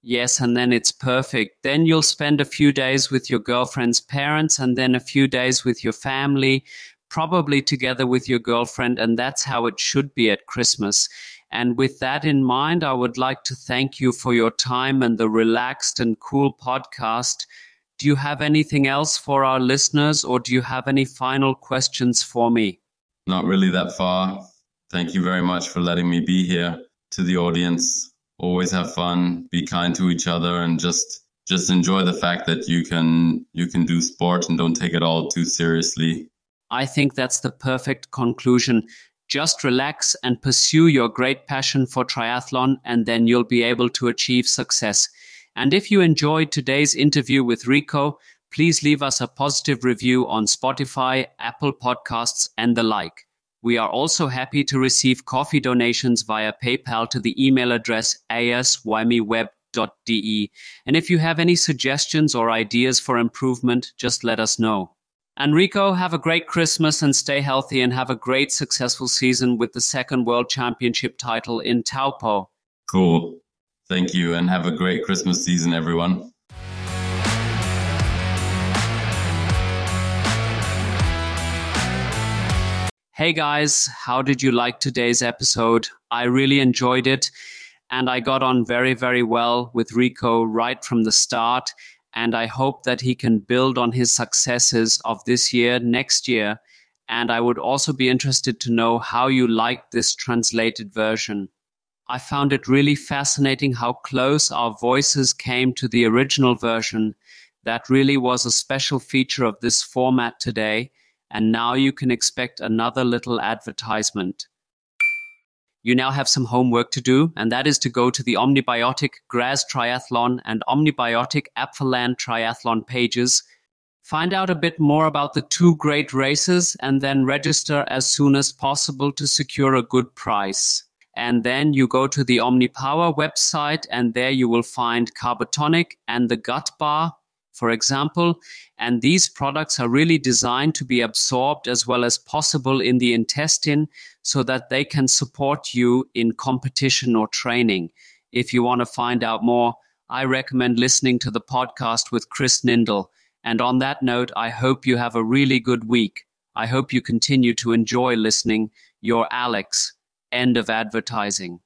Yes, and then it's perfect. Then you'll spend a few days with your girlfriend's parents and then a few days with your family, probably together with your girlfriend. And that's how it should be at Christmas. And with that in mind, I would like to thank you for your time and the relaxed and cool podcast. Do you have anything else for our listeners, or do you have any final questions for me? Not really that far. Thank you very much for letting me be here. To the audience, always have fun, be kind to each other, and just just enjoy the fact that you can you can do sport and don't take it all too seriously. I think that's the perfect conclusion. Just relax and pursue your great passion for triathlon, and then you'll be able to achieve success. And if you enjoyed today's interview with Rico, please leave us a positive review on Spotify, Apple Podcasts, and the like. We are also happy to receive coffee donations via PayPal to the email address aswamiweb.de. And if you have any suggestions or ideas for improvement, just let us know. Enrico, have a great Christmas and stay healthy and have a great successful season with the second World Championship title in Taupo. Cool. Thank you and have a great Christmas season, everyone. Hey guys, how did you like today's episode? I really enjoyed it and I got on very, very well with Rico right from the start. And I hope that he can build on his successes of this year, next year. And I would also be interested to know how you liked this translated version. I found it really fascinating how close our voices came to the original version. That really was a special feature of this format today and now you can expect another little advertisement. You now have some homework to do, and that is to go to the OMNi-BiOTiC Graz Triathlon and OMNi-BiOTiC Apfelland Triathlon pages, find out a bit more about the two great races, and then register as soon as possible to secure a good price. And then you go to the OmniPower website, and there you will find Carbotonic and the Gut Bar, for example. And these products are really designed to be absorbed as well as possible in the intestine so that they can support you in competition or training. If you want to find out more, I recommend listening to the podcast with Chris Nindle. And on that note, I hope you have a really good week. I hope you continue to enjoy listening. Your Alex. End of advertising.